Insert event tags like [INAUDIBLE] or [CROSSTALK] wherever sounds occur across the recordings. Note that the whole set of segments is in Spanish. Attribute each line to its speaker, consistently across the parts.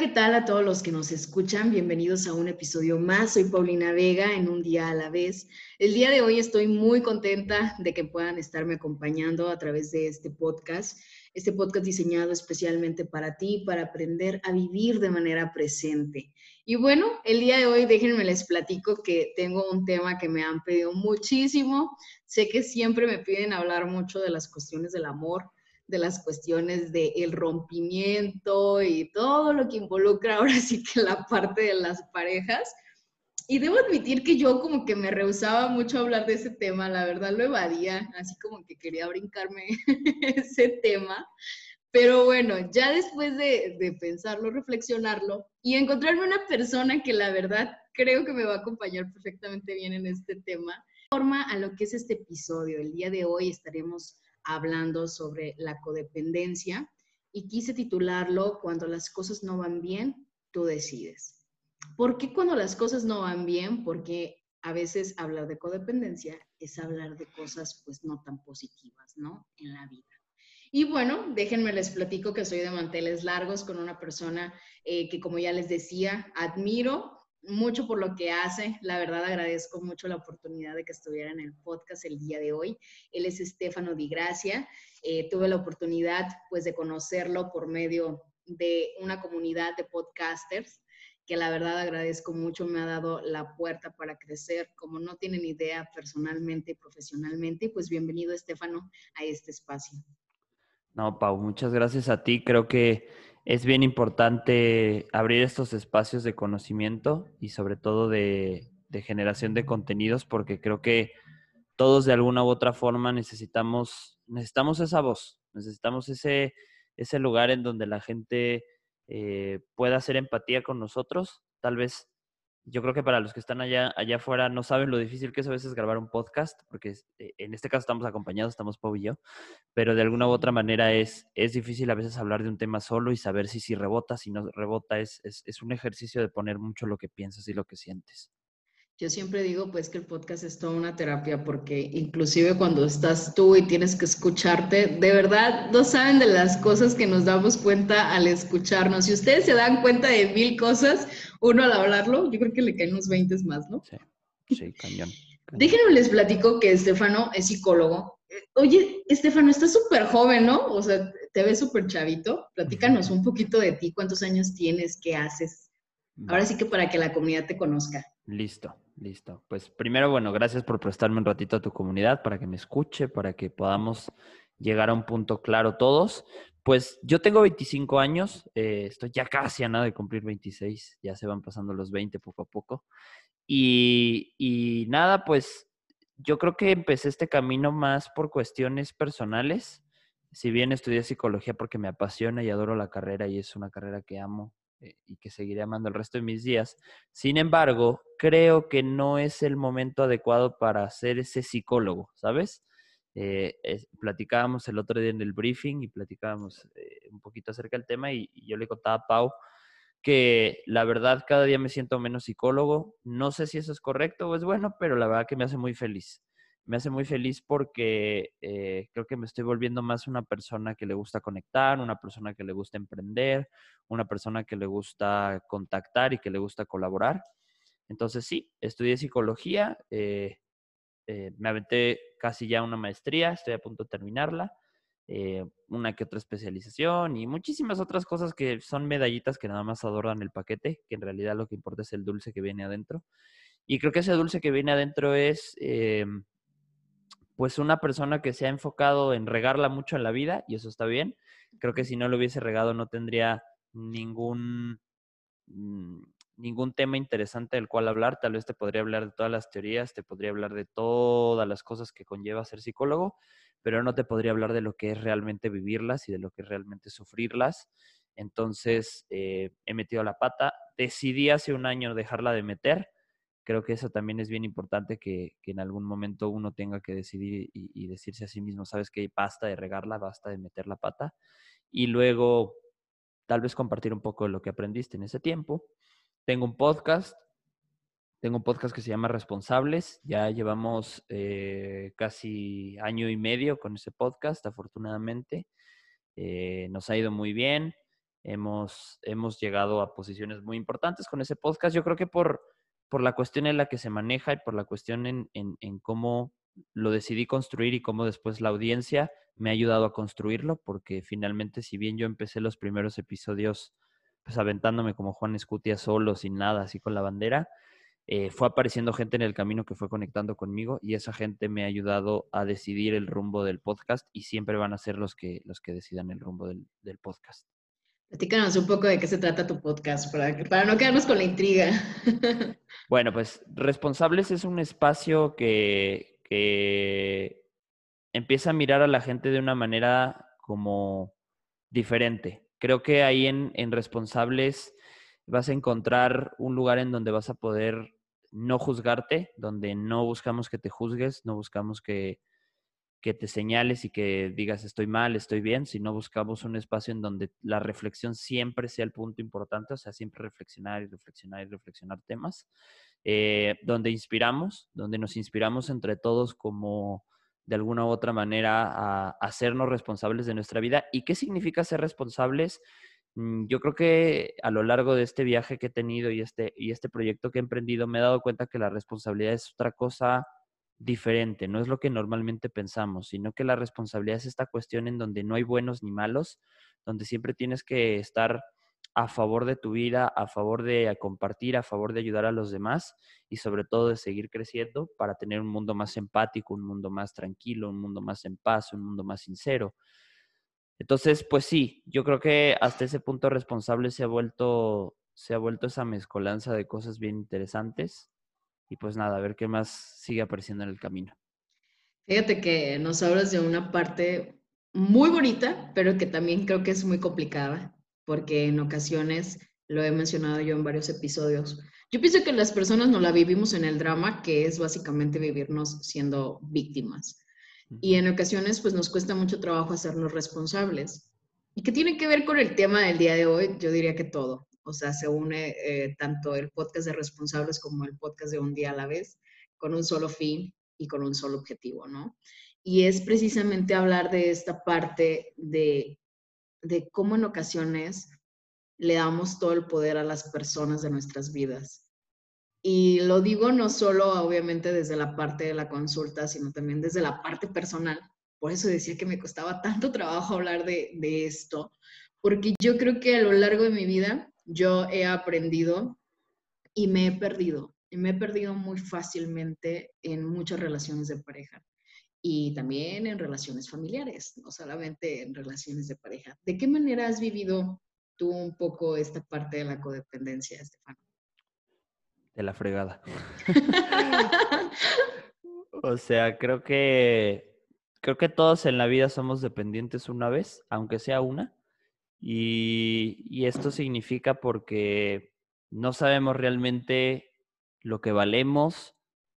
Speaker 1: ¿Qué tal a todos los que nos escuchan? Bienvenidos a un episodio más. Soy Paulina Vega en un día a la vez. El día de hoy estoy muy contenta de que puedan estarme acompañando a través de este podcast. Este podcast diseñado especialmente para ti, para aprender a vivir de manera presente. Y bueno, el día de hoy déjenme les platico que tengo un tema que me han pedido muchísimo. Sé que siempre me piden hablar mucho de las cuestiones del amor de las cuestiones del el rompimiento y todo lo que involucra ahora sí que la parte de las parejas. Y debo admitir que yo como que me rehusaba mucho hablar de ese tema, la verdad lo evadía, así como que quería brincarme [LAUGHS] ese tema. Pero bueno, ya después de, de, pensarlo, reflexionarlo y encontrarme una persona que la verdad creo que me va a acompañar perfectamente bien en este tema, forma a lo que es este episodio. El día de hoy estaremos hablando sobre la codependencia y quise titularlo Cuando las cosas no van bien, tú decides. ¿Por qué cuando las cosas no van bien? Porque a veces hablar de codependencia es hablar de cosas pues no tan positivas, ¿no? En la vida. Y bueno, déjenme les platico que soy de manteles largos con una persona eh, que como ya les decía, admiro, mucho por lo que hace. La verdad agradezco mucho la oportunidad de que estuviera en el podcast el día de hoy. Él es Estefano Di Gracia. Eh, tuve la oportunidad pues de conocerlo por medio de una comunidad de podcasters que la verdad agradezco mucho, me ha dado la puerta para crecer, como no tienen idea personalmente y profesionalmente. Pues bienvenido, Estefano, a este espacio.
Speaker 2: No, Pau, muchas gracias a ti. Creo que es bien importante abrir estos espacios de conocimiento y sobre todo de, generación de contenidos porque creo que todos de alguna u otra forma necesitamos, necesitamos esa voz, necesitamos ese, ese lugar en donde la gente eh, pueda hacer empatía con nosotros. Tal vez yo creo que para los que están allá, allá afuera no saben lo difícil que es a veces grabar un podcast, porque eh, en este caso estamos acompañados, estamos Pau y yo, pero de alguna u otra manera es, es difícil a veces hablar de un tema solo y saber si, si rebota, si no rebota, es, es, es un ejercicio de poner mucho lo que piensas y lo que sientes.
Speaker 1: Yo siempre digo pues que el podcast es toda una terapia porque inclusive cuando estás tú y tienes que escucharte, de verdad no saben de las cosas que nos damos cuenta al escucharnos. Si ustedes se dan cuenta de mil cosas, uno al hablarlo, yo creo que le caen unos 20 más, ¿no?
Speaker 2: Sí, sí, cañón.
Speaker 1: Déjenme les platico que Estefano es psicólogo. Oye, Estefano, estás súper joven, ¿no? O sea, te ves súper chavito. Platícanos un poquito de ti, cuántos años tienes, qué haces. Ahora sí que para que la comunidad te conozca.
Speaker 2: Listo. Listo. Pues primero, bueno, gracias por prestarme un ratito a tu comunidad para que me escuche, para que podamos llegar a un punto claro todos. Pues yo tengo 25 años, eh, estoy ya casi a nada de cumplir 26, ya se van pasando los 20 poco a poco. Y, y nada, pues yo creo que empecé este camino más por cuestiones personales. Si bien estudié psicología porque me apasiona y adoro la carrera y es una carrera que amo, y que seguiré amando el resto de mis días. Sin embargo, creo que no es el momento adecuado para ser ese psicólogo, ¿sabes? Eh, platicábamos el otro día en el briefing y platicábamos eh, un poquito acerca del tema y, y, yo le contaba a Pau que la verdad cada día me siento menos psicólogo. No sé si eso es correcto o es bueno, pero la verdad que me hace muy feliz me hace muy feliz porque eh, creo que me estoy volviendo más una persona que le gusta conectar, una persona que le gusta emprender, una persona que le gusta contactar y que le gusta colaborar. Entonces sí, estudié psicología, eh, eh, me aventé casi ya una maestría, estoy a punto de terminarla, una que otra especialización y muchísimas otras cosas que son medallitas que nada más adornan el paquete, que en realidad lo que importa es el dulce que viene adentro. Y creo que ese dulce que viene adentro es pues una persona que se ha enfocado en regarla mucho en la vida, y eso está bien. Creo que si no lo hubiese regado no tendría ningún, mm, ningún tema interesante del cual hablar. Tal vez te podría hablar de todas las teorías, te podría hablar de todas las cosas que conlleva ser psicólogo, pero no te podría hablar de lo que es realmente vivirlas y de lo que es realmente sufrirlas. Entonces, eh, he metido la pata. Decidí hace un año dejarla de meter Creo que eso también es bien importante que, en algún momento uno tenga que decidir y, y decirse a sí mismo, sabes que basta de regarla, basta de meter la pata. Y luego tal vez compartir un poco de lo que aprendiste en ese tiempo. Tengo un podcast tengo un podcast que se llama Responsables. Ya llevamos eh, casi año y medio con ese podcast, afortunadamente. Eh, nos ha ido muy bien. Hemos, hemos llegado a posiciones muy importantes con ese podcast. Yo creo que por, por la cuestión en la que se maneja y por la cuestión en, en, cómo lo decidí construir y cómo después la audiencia me ha ayudado a construirlo, porque finalmente, si bien yo empecé los primeros episodios pues aventándome como Juan Escutia solo, sin nada, así con la bandera, eh, fue apareciendo gente en el camino que fue conectando conmigo y esa gente me ha ayudado a decidir el rumbo del podcast y siempre van a ser los que, los que decidan el rumbo del, podcast.
Speaker 1: Platícanos un poco de qué se trata tu podcast para, para no quedarnos con la intriga. [LAUGHS]
Speaker 2: Bueno, pues Responsables es un espacio que, que empieza a mirar a la gente de una manera como diferente. Creo que ahí en, en Responsables vas a encontrar un lugar en donde vas a poder no juzgarte, donde no buscamos que te juzgues, no buscamos que, que te señales y que digas estoy mal, estoy bien, sino buscamos un espacio en donde la reflexión siempre sea el punto importante, o sea, siempre reflexionar y reflexionar y reflexionar temas, eh, donde inspiramos, donde nos inspiramos entre todos como de alguna u otra manera a hacernos responsables de nuestra vida. ¿Y qué significa ser responsables? Mm, yo creo que a lo largo de este viaje que he tenido y este, y este proyecto que he emprendido, me he dado cuenta que la responsabilidad es otra cosa diferente, no es lo que normalmente pensamos, sino que la responsabilidad es esta cuestión en donde no hay buenos ni malos, donde siempre tienes que estar a favor de tu vida, a favor de compartir, a favor de ayudar a los demás y sobre todo de seguir creciendo para tener un mundo más empático, un mundo más tranquilo, un mundo más en paz, un mundo más sincero. Entonces, pues sí, yo creo que hasta ese punto responsable se ha vuelto, se ha vuelto esa mezcolanza de cosas bien interesantes. Y pues nada, a ver qué más sigue apareciendo en el camino.
Speaker 1: Fíjate que nos hablas de una parte muy bonita, pero que también creo que es muy complicada, porque en ocasiones, lo he mencionado yo en varios episodios, yo pienso que las personas no la vivimos en el drama, que es básicamente vivirnos siendo víctimas y en ocasiones pues nos cuesta mucho trabajo hacernos responsables. ¿Y qué tiene que ver con el tema del día de hoy? Yo diría que todo. O sea, se une eh, tanto el podcast de responsables como el podcast de un día a la vez, con un solo fin y con un solo objetivo, ¿no? Y es precisamente hablar de esta parte de, de cómo en ocasiones le damos todo el poder a las personas de nuestras vidas y lo digo no solo, obviamente, desde la parte de la consulta, sino también desde la parte personal. Por eso decía que me costaba tanto trabajo hablar de, de esto, porque yo creo que a lo largo de mi vida yo he aprendido y me he perdido. Y me he perdido muy fácilmente en muchas relaciones de pareja y también en relaciones familiares, no solamente en relaciones de pareja. ¿De qué manera has vivido tú un poco esta parte de la codependencia, Estefano?
Speaker 2: de la fregada. [LAUGHS] o sea, creo que creo que todos en la vida somos dependientes una vez, aunque sea una. Y, esto significa porque no sabemos realmente lo que valemos,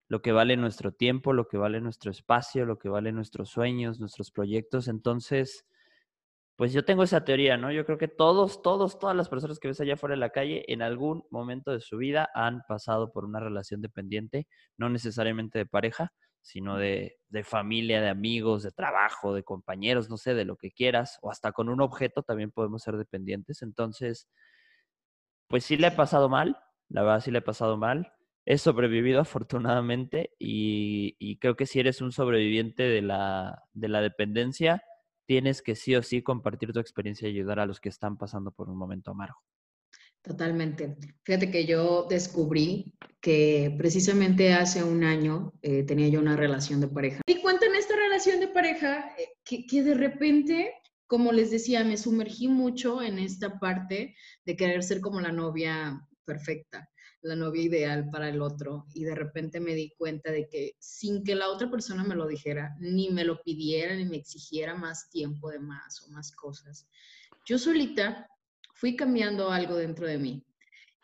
Speaker 2: lo que vale nuestro tiempo, lo que vale nuestro espacio, lo que vale nuestros sueños, nuestros proyectos. Entonces, pues yo tengo esa teoría, ¿no? Yo creo que todos, todos, todas las personas que ves allá afuera de la calle, en algún momento de su vida han pasado por una relación dependiente, no necesariamente de pareja, sino de, de, familia, de amigos, de trabajo, de compañeros, no sé, de lo que quieras, o hasta con un objeto también podemos ser dependientes. Entonces, pues sí le he pasado mal, la verdad sí le he pasado mal. He sobrevivido [LAUGHS] afortunadamente y, y creo que si eres un sobreviviente de la, de la dependencia, tienes que sí o sí compartir tu experiencia y ayudar a los que están pasando por un momento amargo.
Speaker 1: Totalmente. Fíjate que yo descubrí que precisamente hace un año eh, tenía yo una relación de pareja. Y cuenta en esta relación de pareja eh, que, que de repente, como les decía, me sumergí mucho en esta parte de querer ser como la novia perfecta la novia ideal para el otro y de repente me di cuenta de que sin que la otra persona me lo dijera, ni me lo pidiera, ni me exigiera más tiempo de más o más cosas, yo solita fui cambiando algo dentro de mí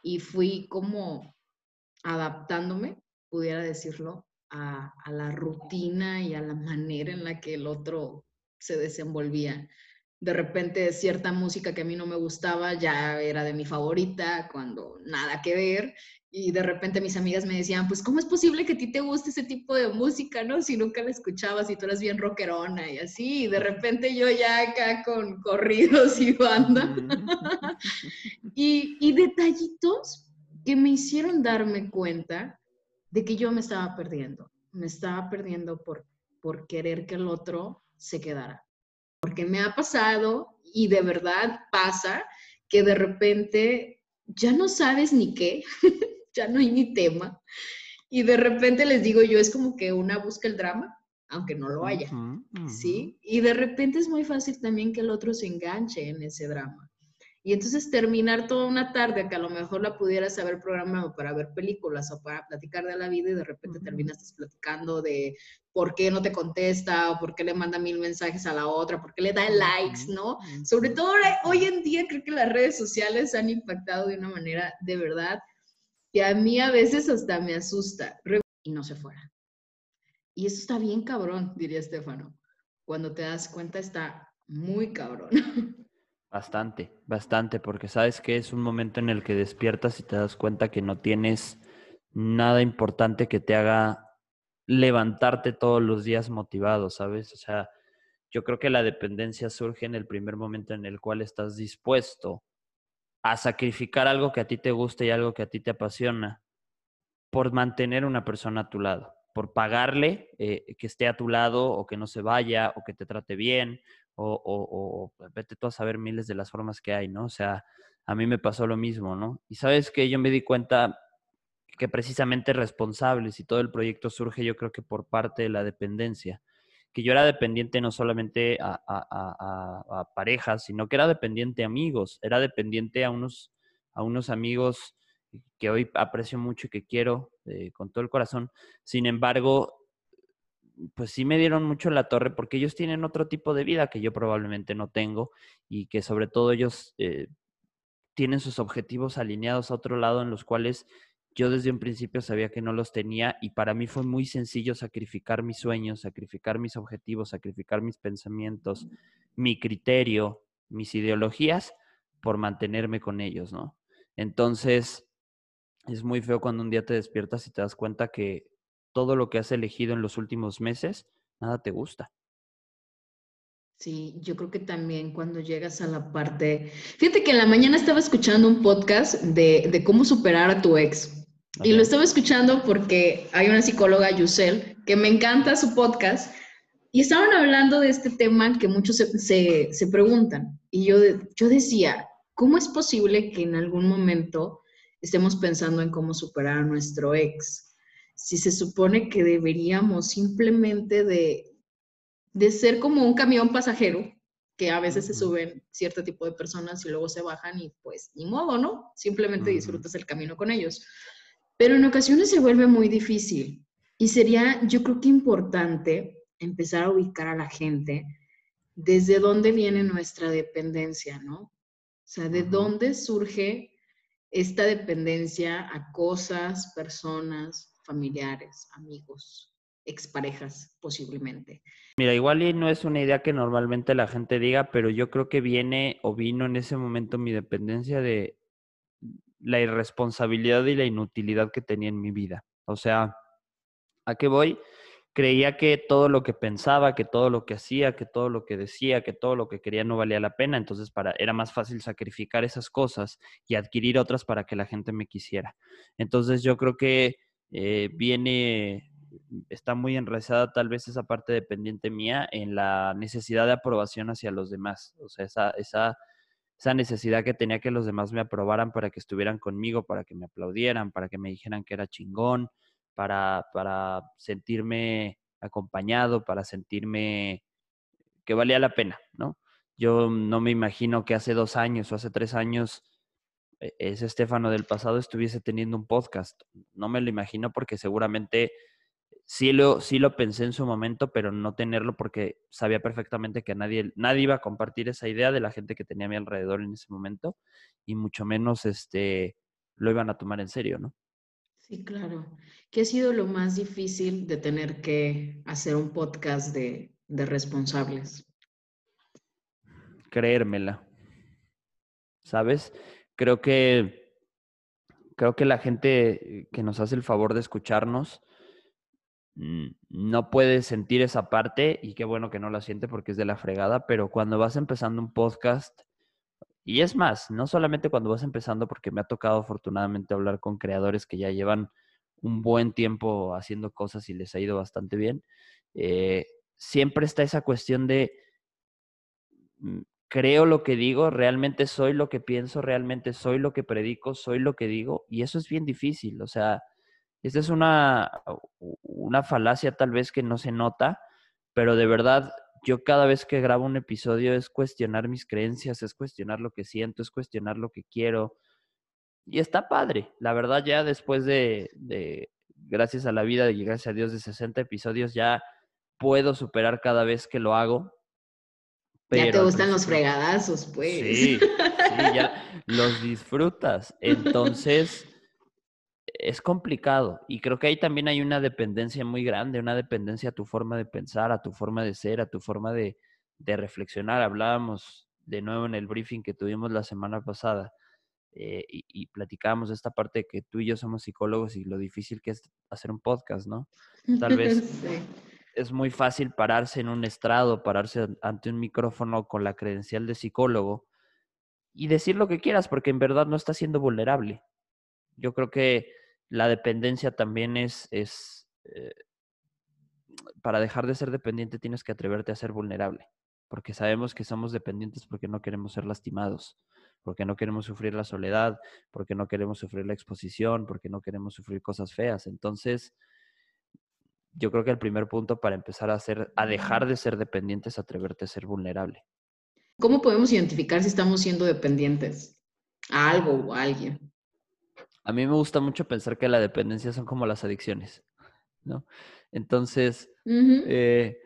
Speaker 1: y fui como adaptándome, pudiera decirlo, a, la rutina y a la manera en la que el otro se desenvolvía. De repente cierta música que a mí no me gustaba ya era de mi favorita, cuando nada que ver. Y de repente mis amigas me decían, pues, ¿cómo es posible que a ti te guste ese tipo de música, no? Si nunca la escuchabas y tú eras bien rockerona y así. Y de repente yo ya acá con corridos y banda. [LAUGHS] [LAUGHS] y, y detallitos que me hicieron darme cuenta de que yo me estaba perdiendo. Me estaba perdiendo por, por querer que el otro se quedara. Porque me ha pasado y de verdad pasa que de repente ya no sabes ni qué, [LAUGHS] ya no hay ni tema. Y de repente les digo yo, es como que una busca el drama, aunque no lo haya, ¿sí? Y de repente es muy fácil también que el otro se enganche en ese drama. Y entonces terminar toda una tarde que a lo mejor la pudieras haber programado para ver películas o para platicar de la vida y de repente terminas platicando de por qué no te contesta o por qué le manda mil mensajes a la otra, por qué le da likes, ¿no? Sobre todo hoy en día creo que las redes sociales han impactado de una manera de verdad que a mí a veces hasta me asusta y no se fuera. Y eso está bien cabrón, diría Estefano. Cuando te das cuenta está muy cabrón. [LAUGHS]
Speaker 2: Bastante, bastante, porque sabes que es un momento en el que despiertas y te das cuenta que no tienes nada importante que te haga levantarte todos los días motivado, ¿sabes? O sea, yo creo que la dependencia surge en el primer momento en el cual estás dispuesto a sacrificar algo que a ti te gusta y algo que a ti te apasiona por mantener una persona a tu lado, por pagarle eh, que esté a tu lado o que no se vaya o que te trate bien o, o, vete tú a saber miles de las formas que hay, ¿no? O sea, a mí me pasó lo mismo, ¿no? Y sabes que yo me di cuenta que precisamente responsables y todo el proyecto surge yo creo que por parte de la dependencia, que yo era dependiente no solamente a, a, a, parejas, sino que era dependiente a amigos, era dependiente a unos, a unos amigos que hoy aprecio mucho y que quiero eh, con todo el corazón. Sin embargo, pues sí me dieron mucho la torre porque ellos tienen otro tipo de vida que yo probablemente no tengo y que sobre todo ellos eh, tienen sus objetivos alineados a otro lado en los cuales yo desde un principio sabía que no los tenía y para mí fue muy sencillo sacrificar mis sueños, sacrificar mis objetivos, sacrificar mis pensamientos, mi criterio, mis ideologías por mantenerme con ellos, ¿no? Entonces, es muy feo cuando un día te despiertas y te das cuenta que todo lo que has elegido en los últimos meses, nada te gusta.
Speaker 1: Sí, yo creo que también cuando llegas a la parte... Fíjate que en la mañana estaba escuchando un podcast de, de cómo superar a tu ex. Y lo estaba escuchando porque hay una psicóloga, Yusel, que me encanta su podcast. Y estaban hablando de este tema que muchos se, se, se preguntan. Y yo, yo decía, ¿cómo es posible que en algún momento estemos pensando en cómo superar a nuestro ex? Si se supone que deberíamos simplemente de, de ser como un camión pasajero, que a veces se suben cierto tipo de personas y luego se bajan y pues ni modo, ¿no? Simplemente disfrutas el camino con ellos. Pero en ocasiones se vuelve muy difícil y sería, yo creo que importante empezar a ubicar a la gente desde dónde viene nuestra dependencia, ¿no? O sea, de dónde surge esta dependencia a cosas, personas, familiares, amigos, exparejas posiblemente.
Speaker 2: Mira, igual y no es una idea que normalmente la gente diga, pero yo creo que viene o vino en ese momento mi dependencia de la irresponsabilidad y la inutilidad que tenía en mi vida. O sea, ¿a qué voy? Creía que todo lo que pensaba, que todo lo que hacía, que todo lo que decía, que todo lo que quería no valía la pena, entonces para, era más fácil sacrificar esas cosas y adquirir otras para que la gente me quisiera. Entonces yo creo que eh, viene, está muy enraizada tal vez esa parte dependiente mía en la necesidad de aprobación hacia los demás. O sea, esa, esa, esa necesidad que tenía que los demás me aprobaran para que estuvieran conmigo, para que me aplaudieran, para que me dijeran que era chingón, para, para sentirme acompañado, para sentirme que valía la pena, ¿no? Yo no me imagino que hace dos años o hace tres años ese Estefano del pasado estuviese teniendo un podcast. No me lo imagino porque seguramente sí lo, sí lo pensé en su momento, pero no tenerlo porque sabía perfectamente que nadie, nadie iba a compartir esa idea de la gente que tenía a mi alrededor en ese momento y mucho menos este, lo iban a tomar en serio, ¿no?
Speaker 1: Sí, claro. ¿Qué ha sido lo más difícil de tener que hacer un podcast de, de responsables?
Speaker 2: Creérmela. ¿Sabes? Creo que creo que la gente que nos hace el favor de escucharnos mm, no puede sentir esa parte y qué bueno que no la siente porque es de la fregada, pero cuando vas empezando un podcast, y es más, no solamente cuando vas empezando, porque me ha tocado afortunadamente hablar con creadores que ya llevan un buen tiempo haciendo cosas y les ha ido bastante bien, eh, siempre está esa cuestión de, mm, creo lo que digo, realmente soy lo que pienso, realmente soy lo que predico, soy lo que digo, y eso es bien difícil, o sea, esta es una, una falacia tal vez que no se nota, pero de verdad yo cada vez que grabo un episodio es cuestionar mis creencias, es cuestionar lo que siento, es cuestionar lo que quiero. Y está padre. La verdad, ya después de, de gracias a la vida y gracias a Dios, de 60 episodios, ya puedo superar cada vez que lo hago.
Speaker 1: Ya te gustan los fregadazos, pues.
Speaker 2: Sí, sí, [LAUGHS] ya los disfrutas. Entonces, es complicado y creo que ahí también hay una dependencia muy grande, una dependencia a tu forma de pensar, a tu forma de ser, a tu forma de, de reflexionar. Hablábamos de nuevo en el briefing que tuvimos la semana pasada eh, y, y platicábamos de esta parte de que tú y yo somos psicólogos y lo difícil que es hacer un podcast, ¿no? Tal vez [LAUGHS] sí. Es muy fácil pararse en un estrado, pararse ante un micrófono con la credencial de psicólogo y decir lo que quieras porque en verdad no estás siendo vulnerable. Yo creo que la dependencia también es, es eh, para dejar de ser dependiente tienes que atreverte a ser vulnerable, porque sabemos que somos dependientes porque no queremos ser lastimados, porque no queremos sufrir la soledad, porque no queremos sufrir la exposición, porque no queremos sufrir cosas feas. Entonces, yo creo que el primer punto para empezar a, ser, a dejar de ser dependiente es atreverte a ser vulnerable.
Speaker 1: ¿Cómo podemos identificar si estamos siendo dependientes a algo o a alguien?
Speaker 2: a mí me gusta mucho pensar que la dependencia son como las adicciones, ¿no? Entonces, uh -huh. eh,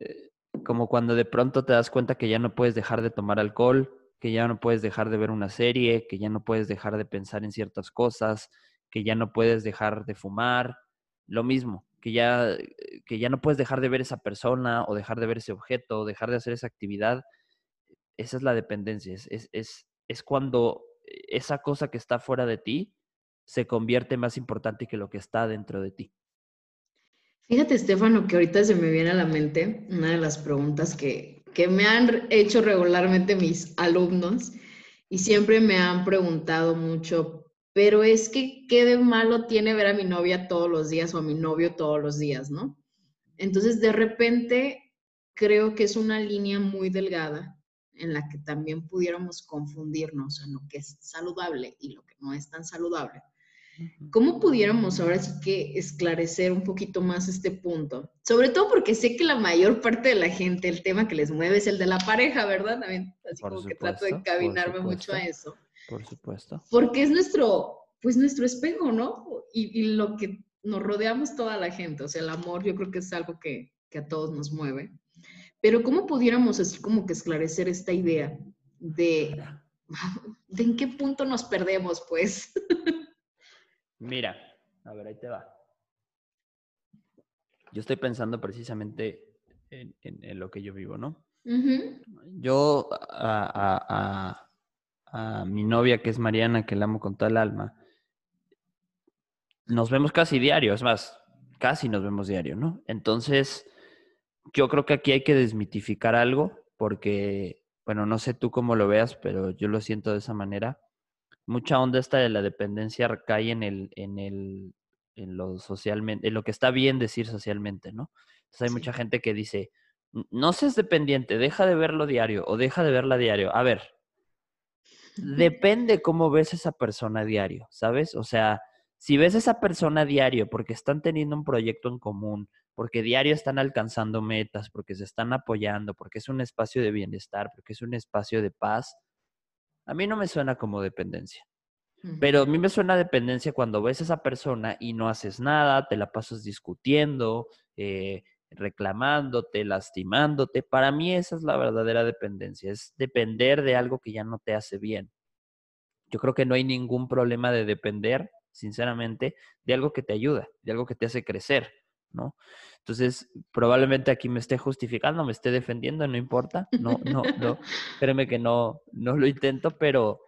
Speaker 2: eh, como cuando de pronto te das cuenta que ya no puedes dejar de tomar alcohol, que ya no puedes dejar de ver una serie, que ya no puedes dejar de pensar en ciertas cosas, que ya no puedes dejar de fumar, lo mismo, que ya, que ya no puedes dejar de ver esa persona o dejar de ver ese objeto, o dejar de hacer esa actividad, esa es la dependencia, es, es, es, es cuando esa cosa que está fuera de ti se convierte más importante que lo que está dentro de ti.
Speaker 1: Fíjate, Estefano, que ahorita se me viene a la mente una de las preguntas que, que me han hecho regularmente mis alumnos y siempre me han preguntado mucho, pero es que, ¿qué de malo tiene ver a mi novia todos los días o a mi novio todos los días, no? Entonces, de repente, creo que es una línea muy delgada en la que también pudiéramos confundirnos en lo que es saludable y lo que no es tan saludable. ¿Cómo pudiéramos ahora sí que esclarecer un poquito más este punto? Sobre todo porque sé que la mayor parte de la gente, el tema que les mueve es el de la pareja, ¿verdad? También, así
Speaker 2: por
Speaker 1: como
Speaker 2: supuesto,
Speaker 1: que trato de encabinarme mucho a eso.
Speaker 2: Por supuesto.
Speaker 1: Porque es nuestro, pues nuestro espejo, ¿no? Y, y, lo que nos rodeamos toda la gente. O sea, el amor yo creo que es algo que, que a todos nos mueve. Pero ¿cómo pudiéramos así como que esclarecer esta idea de, [LAUGHS] de en qué punto nos perdemos, pues? [LAUGHS]
Speaker 2: Mira, a ver, ahí te va. Yo estoy pensando precisamente en, en, en lo que yo vivo, ¿no? Uh -huh. Yo a, a, a, a, mi novia, que es Mariana, que la amo con toda el alma, nos vemos casi diario, es más, casi nos vemos diario, ¿no? Entonces, yo creo que aquí hay que desmitificar algo, porque, bueno, no sé tú cómo lo veas, pero yo lo siento de esa manera mucha onda esta de la dependencia recae en el, en el, en lo socialmente, en lo que está bien decir socialmente, ¿no? Entonces hay sí. mucha gente que dice, no seas dependiente, deja de verlo diario o deja de verla diario. A ver, depende cómo ves a esa persona diario, ¿sabes? O sea, si ves a esa persona diario porque están teniendo un proyecto en común, porque diario están alcanzando metas, porque se están apoyando, porque es un espacio de bienestar, porque es un espacio de paz, a mí no me suena como dependencia. Pero a mí me suena dependencia cuando ves a esa persona y no haces nada, te la pasas discutiendo, eh, reclamándote, lastimándote. Para mí esa es la verdadera dependencia, es depender de algo que ya no te hace bien. Yo creo que no hay ningún problema de depender sinceramente, de algo que te ayuda, de algo que te hace crecer, ¿no? Entonces, probablemente aquí me esté justificando, me esté defendiendo, no importa, no, no, no, [LAUGHS] créeme que no, no lo intento, pero,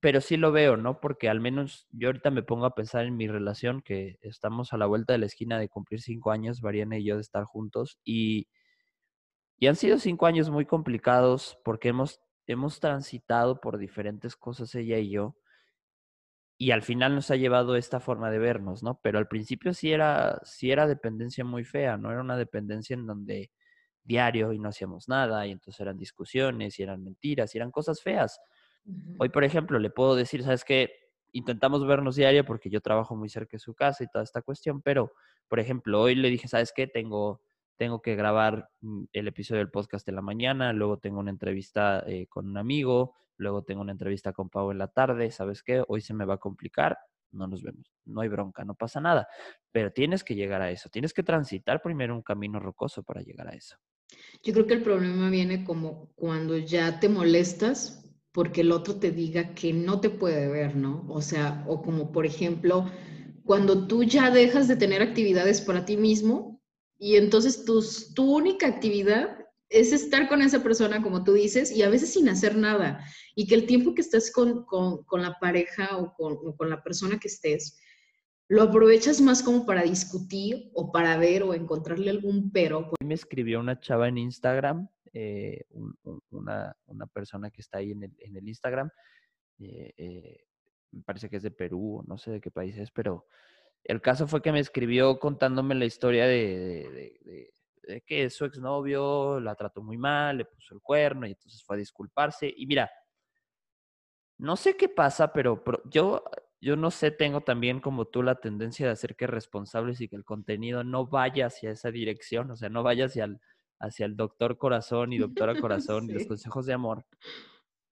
Speaker 2: pero sí lo veo, ¿no? Porque al menos yo ahorita me pongo a pensar en mi relación, que estamos a la vuelta de la esquina de cumplir cinco años, Mariana y yo, de estar juntos, y, y han sido cinco años muy complicados porque hemos, hemos transitado por diferentes cosas ella y yo, y al final nos ha llevado esta forma de vernos, ¿no? Pero al principio sí era, sí era dependencia muy fea, ¿no? Era una dependencia en donde diario y no hacíamos nada, y entonces eran discusiones, y eran mentiras, y eran cosas feas. Hoy, por ejemplo, le puedo decir, ¿sabes qué? Intentamos vernos diario porque yo trabajo muy cerca de su casa y toda esta cuestión, pero, por ejemplo, hoy le dije, ¿sabes qué? Tengo, tengo que grabar mm, el episodio del podcast de la mañana, luego tengo una entrevista eh, con un amigo, luego tengo una entrevista con Pau en la tarde, ¿sabes qué? Hoy se me va a complicar, no nos vemos, no hay bronca, no pasa nada, pero tienes que llegar a eso, tienes que transitar primero un camino rocoso para llegar a eso.
Speaker 1: Yo creo que el problema viene como cuando ya te molestas porque el otro te diga que no te puede ver, ¿no? O sea, o como por ejemplo, cuando tú ya dejas de tener actividades para ti mismo y entonces tu única actividad es estar con esa persona, como tú dices, y a veces sin hacer nada. Y que el tiempo que estás con, la pareja o con, la persona que estés, lo aprovechas más como para discutir o para ver o encontrarle algún pero.
Speaker 2: Me escribió una chava en Instagram, eh, una, persona que está ahí en el, Instagram, eh, eh, me parece que es de Perú, no sé de qué país es, pero el caso fue que me escribió contándome la historia de que su exnovio la trató muy mal, le puso el cuerno y entonces fue a disculparse. Y mira, no sé qué pasa, pero, yo, yo no sé, tengo también como tú la tendencia de hacer que responsables y que el contenido no vaya hacia esa dirección, o sea, no vaya hacia el, hacia el doctor corazón y doctora [LAUGHS] corazón y los consejos de amor.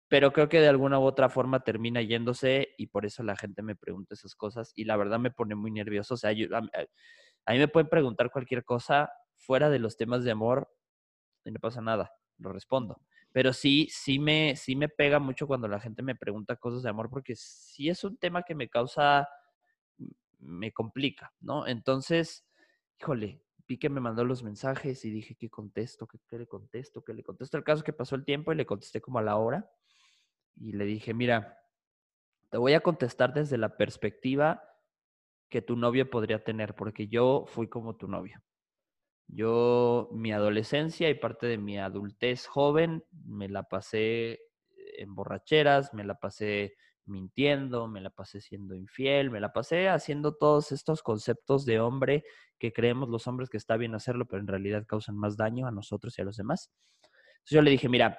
Speaker 2: Pero creo que de alguna u otra forma termina yéndose y por eso la gente me pregunta esas cosas y la verdad me pone muy nervioso. O sea, a mí me pueden preguntar cualquier cosa fuera de los temas de amor, no pasa nada, lo respondo. Pero sí, sí me, sí me pega mucho cuando la gente me pregunta cosas de amor, porque sí es un tema que me causa, me complica, ¿no? Entonces, híjole, vi que me mandó los mensajes y dije, ¿qué contesto? ¿Qué, le contesto? ¿Qué le contesto? El caso que pasó el tiempo y le contesté como a la hora y le dije, mira, te voy a contestar desde la perspectiva que tu novio podría tener, porque yo fui como tu novio. Yo, mi adolescencia y parte de mi adultez joven, me la pasé en borracheras, me la pasé mintiendo, me la pasé siendo infiel, me la pasé haciendo todos estos conceptos de hombre que creemos los hombres que está bien hacerlo, pero en realidad causan más daño a nosotros y a los demás. Entonces yo le dije, mira,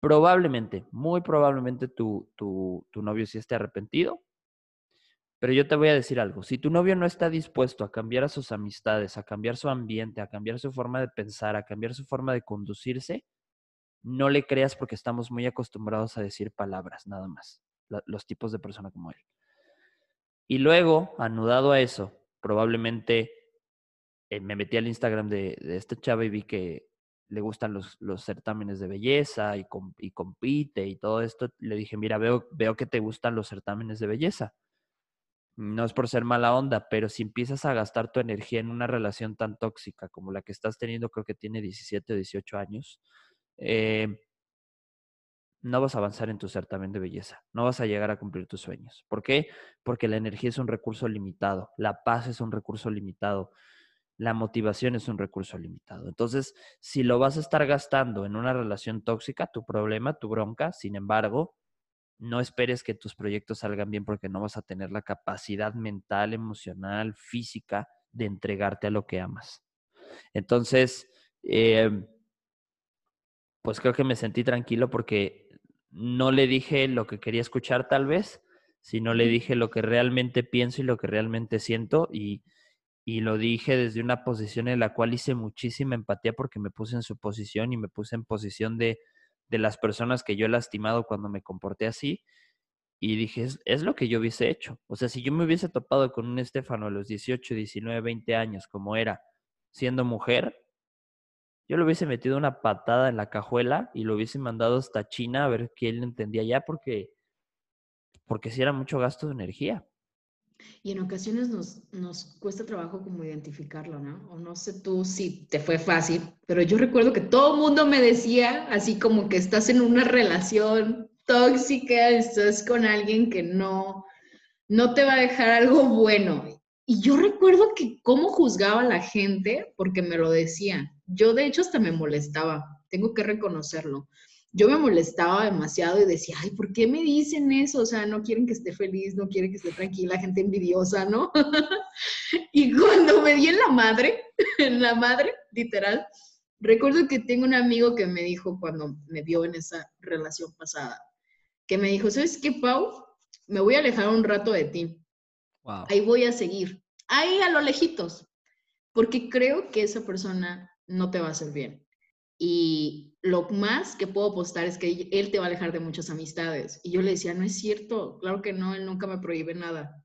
Speaker 2: probablemente, muy probablemente tu, tu, tu novio sí esté arrepentido, pero yo te voy a decir algo, si tu novio no está dispuesto a cambiar a sus amistades, a cambiar su ambiente, a cambiar su forma de pensar, a cambiar su forma de conducirse, no le creas porque estamos muy acostumbrados a decir palabras, nada más, los tipos de persona como él. Y luego, anudado a eso, probablemente eh, me metí al Instagram de, de este chavo y vi que le gustan los, los certámenes de belleza y, y, compite y todo esto. Le dije, mira, veo, veo que te gustan los certámenes de belleza no es por ser mala onda, pero si empiezas a gastar tu energía en una relación tan tóxica como la que estás teniendo, creo que tiene 17 o 18 años, eh, no vas a avanzar en tu certamen de belleza, no vas a llegar a cumplir tus sueños. ¿Por qué? Porque la energía es un recurso limitado, la paz es un recurso limitado, la motivación es un recurso limitado. Entonces, si lo vas a estar gastando en una relación tóxica, tu problema, tu bronca, sin embargo, no esperes que tus proyectos salgan bien porque no vas a tener la capacidad mental, emocional, física de entregarte a lo que amas. Entonces, em, pues creo que me sentí tranquilo porque no le dije lo que quería escuchar tal vez, sino le dije lo que realmente pienso y lo que realmente siento y, y lo dije desde una posición en la cual hice muchísima empatía porque me puse en su posición y me puse en posición de, de las personas que yo he lastimado cuando me comporté así. Y dije, es, lo que yo hubiese hecho. O sea, si yo me hubiese topado con un Estefano a los 18, 19, 20 años, como era, siendo mujer, yo le hubiese metido una patada en la cajuela y lo hubiese mandado hasta China a ver qué él entendía ya, porque, porque si era mucho gasto de energía.
Speaker 1: Y en ocasiones nos, nos cuesta trabajo como identificarlo, ¿no? O no sé tú si te fue fácil, pero yo recuerdo que todo el mundo me decía, así como que estás en una relación tóxica, estás con alguien que no, no te va a dejar algo bueno. Y yo recuerdo que cómo juzgaba a la gente porque me lo decían. Yo de hecho hasta me molestaba, tengo que reconocerlo yo me molestaba demasiado y decía, ay, ¿por qué me dicen eso? O sea, no quieren que esté feliz, no quieren que esté tranquila, gente envidiosa, ¿no? [LAUGHS] y cuando me di en la madre, [LAUGHS] en la madre, literal, recuerdo que tengo un amigo que me dijo cuando me vio en esa relación pasada, que me dijo, ¿sabes qué, Pau? Me voy a alejar un rato de ti. Ahí voy a seguir, ahí a lo lejitos, porque creo que esa persona no te va a hacer bien. Y lo más que puedo apostar es que él te va a alejar de muchas amistades. Y yo le decía, no es cierto, claro que no, él nunca me prohíbe nada.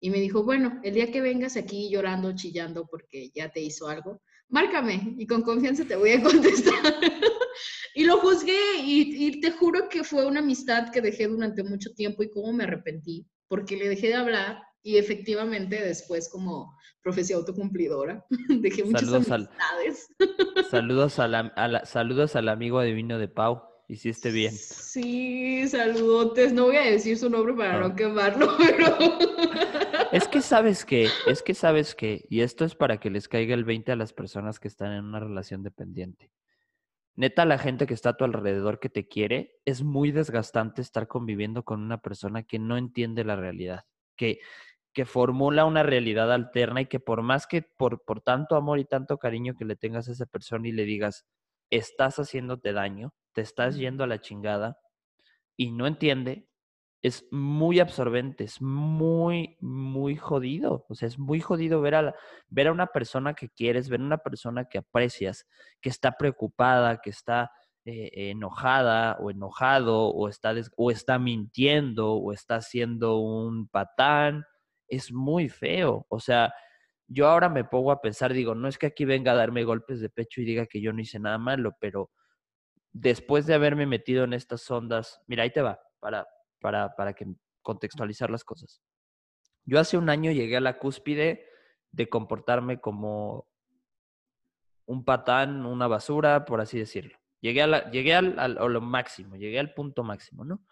Speaker 1: Y me dijo, bueno, el día que vengas aquí llorando, chillando porque ya te hizo algo, márcame y con confianza te voy a [LAUGHS] contestar. y lo juzgué y, y, te juro que fue una amistad que dejé durante mucho tiempo y cómo me arrepentí, porque le dejé de hablar y efectivamente después como profecía autocumplidora, [LAUGHS] dejé muchas saludos amistades.
Speaker 2: Al, saludos, a [LAUGHS] saludos al amigo divino de Pau. Hiciste bien.
Speaker 1: Sí, saludotes. No voy a decir su nombre para no, quemarlo, [LAUGHS] pero...
Speaker 2: Es que sabes que, es que sabes que, y esto es para que les caiga el 20 a las personas que están en una relación dependiente. Neta, la gente que está a tu alrededor que te quiere, es muy desgastante estar conviviendo con una persona que no entiende la realidad, que, que formula una realidad alterna y que por más que por, por tanto amor y tanto cariño que le tengas a esa persona y le digas, estás haciéndote daño, te estás yendo a la chingada y no entiende, es muy absorbente, es muy, muy jodido. O sea, es muy jodido ver a, ver a una persona que quieres, ver a una persona que aprecias, que está preocupada, que está eh, enojada o enojado, o está, o está mintiendo, o está siendo un patán, es muy feo. O sea, yo ahora me pongo a pensar, digo, no es que aquí venga a darme golpes de pecho y diga que yo no hice nada malo, pero después de haberme metido en estas ondas, mira, ahí te va, para, para, para que contextualizar las cosas. Yo hace un año llegué a la cúspide de comportarme como un patán, una basura, por así decirlo. Llegué, a la, llegué al, a lo máximo, llegué al punto máximo, ¿no?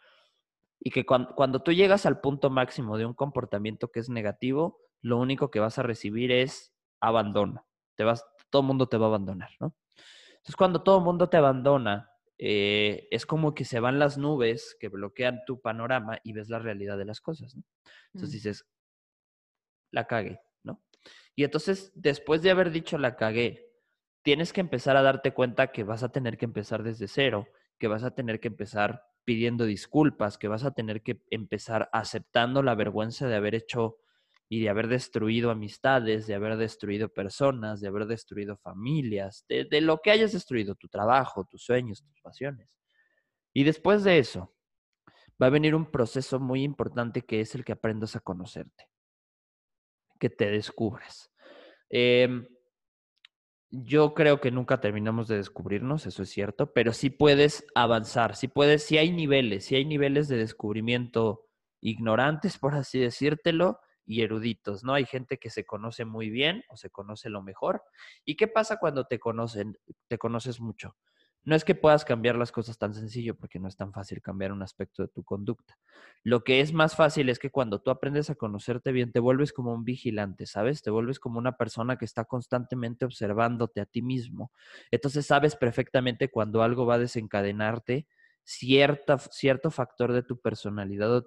Speaker 2: Y que cuando, cuando tú llegas al punto máximo de un comportamiento que es negativo, lo único que vas a recibir es abandono. Te vas, todo el mundo te va a abandonar, ¿no? Entonces, cuando todo el mundo te abandona, eh, es como que se van las nubes que bloquean tu panorama y ves la realidad de las cosas, ¿no? Entonces mm. dices, la cagué, ¿no? Y entonces, después de haber dicho la cagué, tienes que empezar a darte cuenta que vas a tener que empezar desde cero, que vas a tener que empezar pidiendo disculpas, que vas a tener que empezar aceptando la vergüenza de haber hecho y de haber destruido amistades, de haber destruido personas, de haber destruido familias, de, lo que hayas destruido, tu trabajo, tus sueños, tus pasiones. Y después de eso, va a venir un proceso muy importante que es el que aprendas a conocerte, que te descubras. Eh, yo creo que nunca terminamos de descubrirnos, eso es cierto, pero sí puedes avanzar, sí puedes, sí hay niveles, sí hay niveles de descubrimiento ignorantes, por así decírtelo, y eruditos, ¿no? Hay gente que se conoce muy bien o se conoce lo mejor. ¿Y qué pasa cuando te conocen, te conoces mucho? No es que puedas cambiar las cosas tan sencillo porque no es tan fácil cambiar un aspecto de tu conducta. Lo que es más fácil es que cuando tú aprendes a conocerte bien, te vuelves como un vigilante, ¿sabes? Te vuelves como una persona que está constantemente observándote a ti mismo. Entonces sabes perfectamente cuando algo va a desencadenarte cierta, cierto factor de tu personalidad o,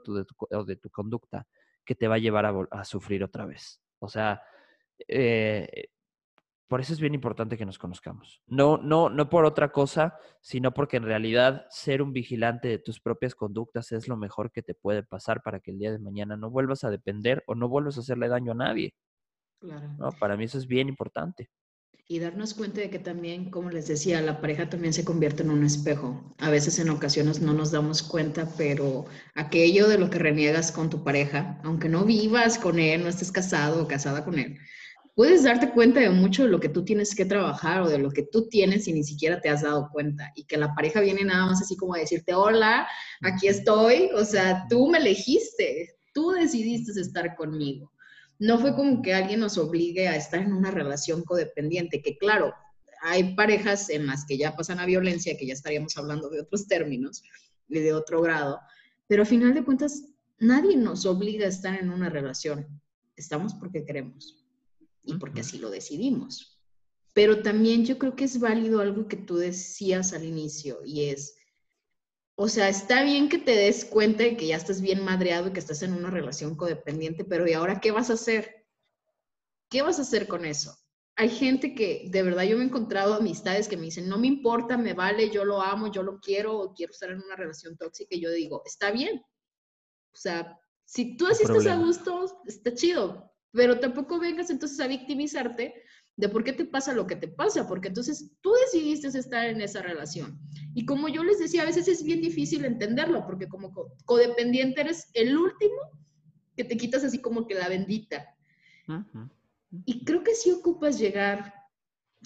Speaker 2: de, tu, conducta que te va a llevar a, a sufrir otra vez. O sea, eh, por eso es bien importante que nos conozcamos. No, no, no por otra cosa, sino porque en realidad ser un vigilante de tus propias conductas es lo mejor que te puede pasar para que el día de mañana no vuelvas a depender o no vuelvas a hacerle daño a nadie. Claro. ¿No? Para mí eso es bien importante.
Speaker 1: Y darnos cuenta de que también, como les decía, la pareja también se convierte en un espejo. A veces en ocasiones no nos damos cuenta, pero aquello de lo que reniegas con tu pareja, aunque no vivas con él, no estés casado o casada con él, puedes darte cuenta de mucho de lo que tú tienes que trabajar o de lo que tú tienes y ni siquiera te has dado cuenta. Y que la pareja viene nada más así como a decirte, hola, aquí estoy. O sea, tú me elegiste, tú decidiste estar conmigo. no fue como que alguien nos obligue a estar en una relación codependiente, que claro, hay parejas en las que ya pasan a violencia, que ya estaríamos hablando de otros términos y de otro grado, pero a final de cuentas, nadie nos obliga a estar en una relación. Estamos porque queremos y porque así lo decidimos. Pero también yo creo que es válido algo que tú decías al inicio y es, o sea, está bien que te des cuenta de que ya estás bien madreado y que estás en una relación codependiente, pero ¿y ahora qué vas a hacer? ¿Qué vas a hacer con eso? Hay gente que, de verdad, yo me he encontrado amistades que me dicen, no me importa, me vale, yo lo amo, yo lo quiero, o quiero estar en una relación tóxica, y yo digo, está bien. O sea, si tú así estás a gusto, está chido, pero tampoco vengas entonces a victimizarte de por qué te pasa lo que te pasa, porque entonces tú decidiste estar en esa relación. Y como yo les decía, a veces es bien difícil entenderlo, porque como codependiente eres el último que te quitas así como que la bendita. Y creo que sí ocupas llegar,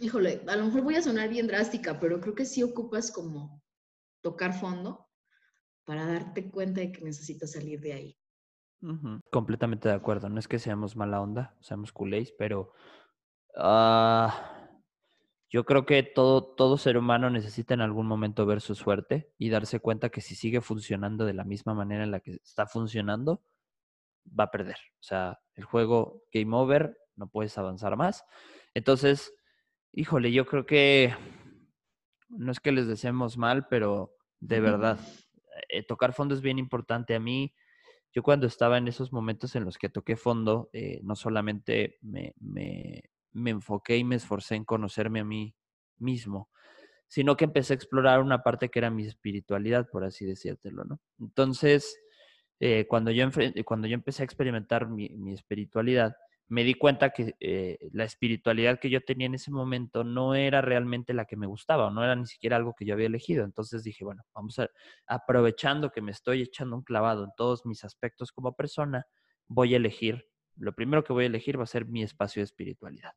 Speaker 1: híjole, a lo mejor voy a sonar bien drástica, pero creo que sí ocupas como tocar fondo para darte cuenta de que necesitas salir de ahí.
Speaker 2: Completamente de acuerdo. No es que seamos mala onda, seamos culés, pero Ah, yo creo que todo, todo ser humano necesita en algún momento ver su suerte y darse cuenta que si sigue funcionando de la misma manera en la que está funcionando, va a perder. O sea, el juego game over, no puedes avanzar más. Entonces, híjole, yo creo que no es que les deseemos mal, pero de verdad, eh, tocar fondo es bien importante. A mí, yo cuando estaba en esos momentos en los que toqué fondo, eh, no solamente me, me enfoqué y me esforcé en conocerme a mí mismo, sino que empecé a explorar una parte que era mi espiritualidad, por así decírtelo, ¿no? Entonces, eh, cuando, yo cuando yo empecé a experimentar mi, espiritualidad, me di cuenta que eh, la espiritualidad que yo tenía en ese momento no era realmente la que me gustaba, o no era ni siquiera algo que yo había elegido. Entonces dije, bueno, vamos a, aprovechando que me estoy echando un clavado en todos mis aspectos como persona, voy a elegir, lo primero que voy a elegir va a ser mi espacio de espiritualidad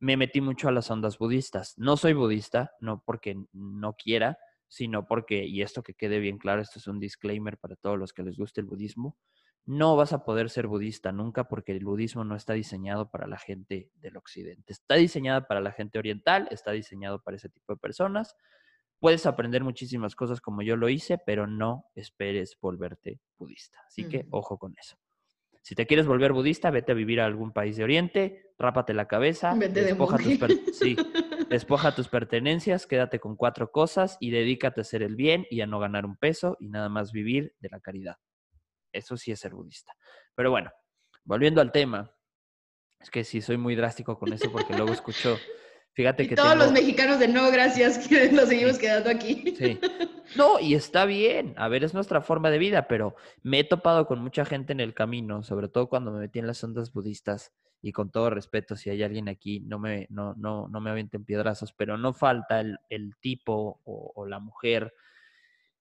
Speaker 2: me metí mucho a las ondas budistas. No soy budista, no porque no quiera, sino porque, y esto que quede bien claro, esto es un disclaimer para todos los que les guste el budismo, no vas a poder ser budista nunca porque el budismo no está diseñado para la gente del occidente. Está diseñado para la gente oriental, está diseñado para ese tipo de personas. Puedes aprender muchísimas cosas como yo lo hice, pero no esperes volverte budista. Así que ojo con eso. Si te quieres volver budista, vete a vivir a algún país de Oriente, rápate la cabeza, despoja tus, [LAUGHS] despoja tus pertenencias, quédate con cuatro cosas y dedícate a hacer el bien y a no ganar un peso y nada más vivir de la caridad. Eso sí es ser budista. Pero bueno, volviendo al tema, es que sí soy muy drástico con eso porque luego escucho Fíjate que
Speaker 1: todos los mexicanos de no, gracias, [LAUGHS] que nos seguimos quedando aquí.
Speaker 2: Sí. No, y está bien. A ver, es nuestra forma de vida, pero me he topado con mucha gente en el camino, sobre todo cuando me metí en las ondas budistas. Y con todo respeto, si hay alguien aquí, no me, no, no, no me avienten piedrazos, pero no falta el, tipo o, o, la mujer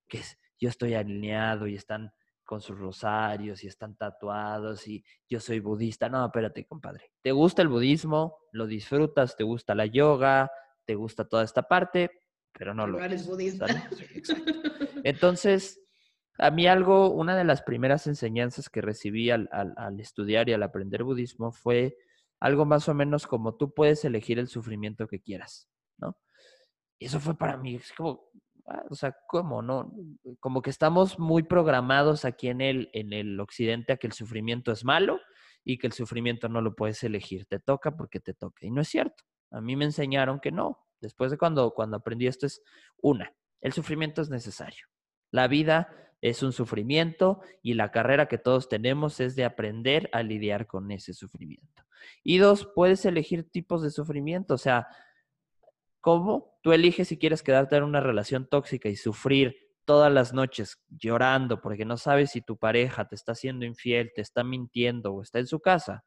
Speaker 2: que es, yo estoy alineado y están con sus rosarios y están tatuados y yo soy budista. No, espérate, compadre. ¿Te gusta el budismo? ¿Lo disfrutas? ¿Te gusta la yoga? ¿Te gusta toda esta parte? Pero no lo
Speaker 1: eres budista. [LAUGHS]
Speaker 2: Entonces, a mí algo, una de las primeras enseñanzas que recibí al, al, estudiar y al aprender budismo fue algo más o menos como tú puedes elegir el sufrimiento que quieras, ¿no? Y eso fue para mí, es como, Ah, o sea, ¿cómo? No, como que estamos muy programados aquí en el, en el occidente a que el sufrimiento es malo y que el sufrimiento no lo puedes elegir, te toca porque te toca. Y no es cierto. A mí me enseñaron que no. Después de cuando, cuando aprendí esto es una, el sufrimiento es necesario. La vida es un sufrimiento y la carrera que todos tenemos es de aprender a lidiar con ese sufrimiento. Y dos, puedes elegir tipos de sufrimiento, o sea, ¿Cómo? Tú eliges si quieres quedarte en una relación tóxica y sufrir todas las noches llorando porque no sabes si tu pareja te está siendo infiel, te está mintiendo o está en su casa.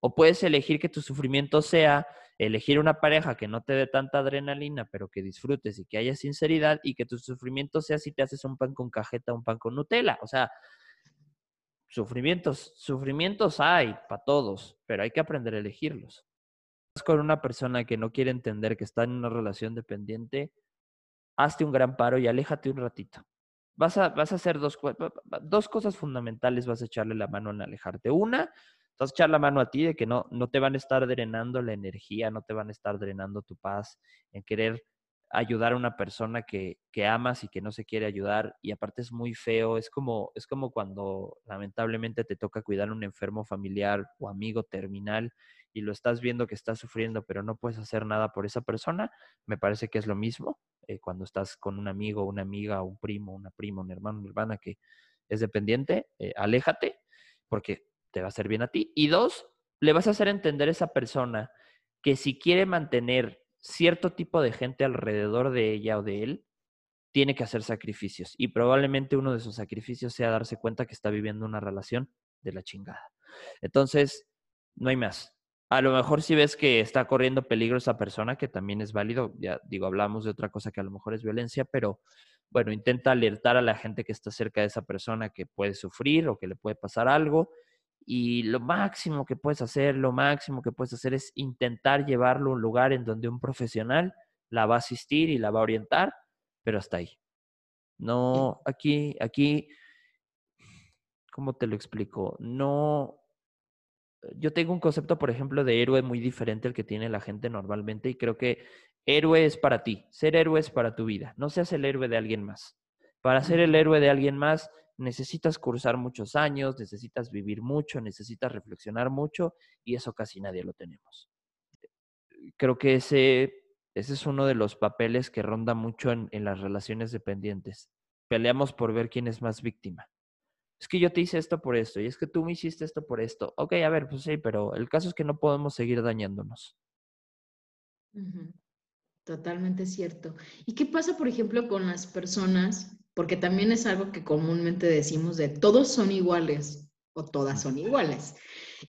Speaker 2: O puedes elegir que tu sufrimiento sea elegir una pareja que no te dé tanta adrenalina, pero que disfrutes y que haya sinceridad y que tu sufrimiento sea si te haces un pan con cajeta, un pan con Nutella. O sea, sufrimientos, sufrimientos hay para todos, pero hay que aprender a elegirlos con una persona que no quiere entender que está en una relación dependiente, hazte un gran paro y aléjate un ratito. Vas a, vas a hacer dos, dos cosas fundamentales, vas a echarle la mano en alejarte. Una, vas a echar la mano a ti de que no, no te van a estar drenando la energía, no te van a estar drenando tu paz en querer ayudar a una persona que, que, amas y que no se quiere ayudar y aparte es muy feo, es como, es como cuando lamentablemente te toca cuidar a un enfermo familiar o amigo terminal y lo estás viendo que está sufriendo pero no puedes hacer nada por esa persona, me parece que es lo mismo eh, cuando estás con un amigo, una amiga, un primo, una prima, un hermano, una hermana que es dependiente, eh, aléjate porque te va a hacer bien a ti. Y dos, le vas a hacer entender a esa persona que si quiere mantener cierto tipo de gente alrededor de ella o de él tiene que hacer sacrificios y probablemente uno de esos sacrificios sea darse cuenta que está viviendo una relación de la chingada. Entonces, no hay más. A lo mejor si ves que está corriendo peligro esa persona, que también es válido, ya digo, hablamos de otra cosa que a lo mejor es violencia, pero bueno, intenta alertar a la gente que está cerca de esa persona que puede sufrir o que le puede pasar algo y lo máximo que puedes hacer, lo máximo que puedes hacer es intentar llevarlo a un lugar en donde un profesional la va a asistir y la va a orientar, pero hasta ahí. No, aquí, aquí, ¿cómo te lo explico? No, yo tengo un concepto, por ejemplo, de héroe muy diferente al que tiene la gente normalmente y creo que héroe es para ti, ser héroe es para tu vida, no seas el héroe de alguien más. Para ser el héroe de alguien más, necesitas cursar muchos años, necesitas vivir mucho, necesitas reflexionar mucho y eso casi nadie lo tenemos. Creo que ese, ese es uno de los papeles que ronda mucho en, en las relaciones dependientes. Peleamos por ver quién es más víctima. Es que yo te hice esto por esto y es que tú me hiciste esto por esto. Ok, a ver, pues sí, pero el caso es que no podemos seguir dañándonos.
Speaker 1: Totalmente cierto. ¿Y qué pasa, por ejemplo, con las personas porque también es algo que comúnmente decimos de todos son iguales o todas son iguales.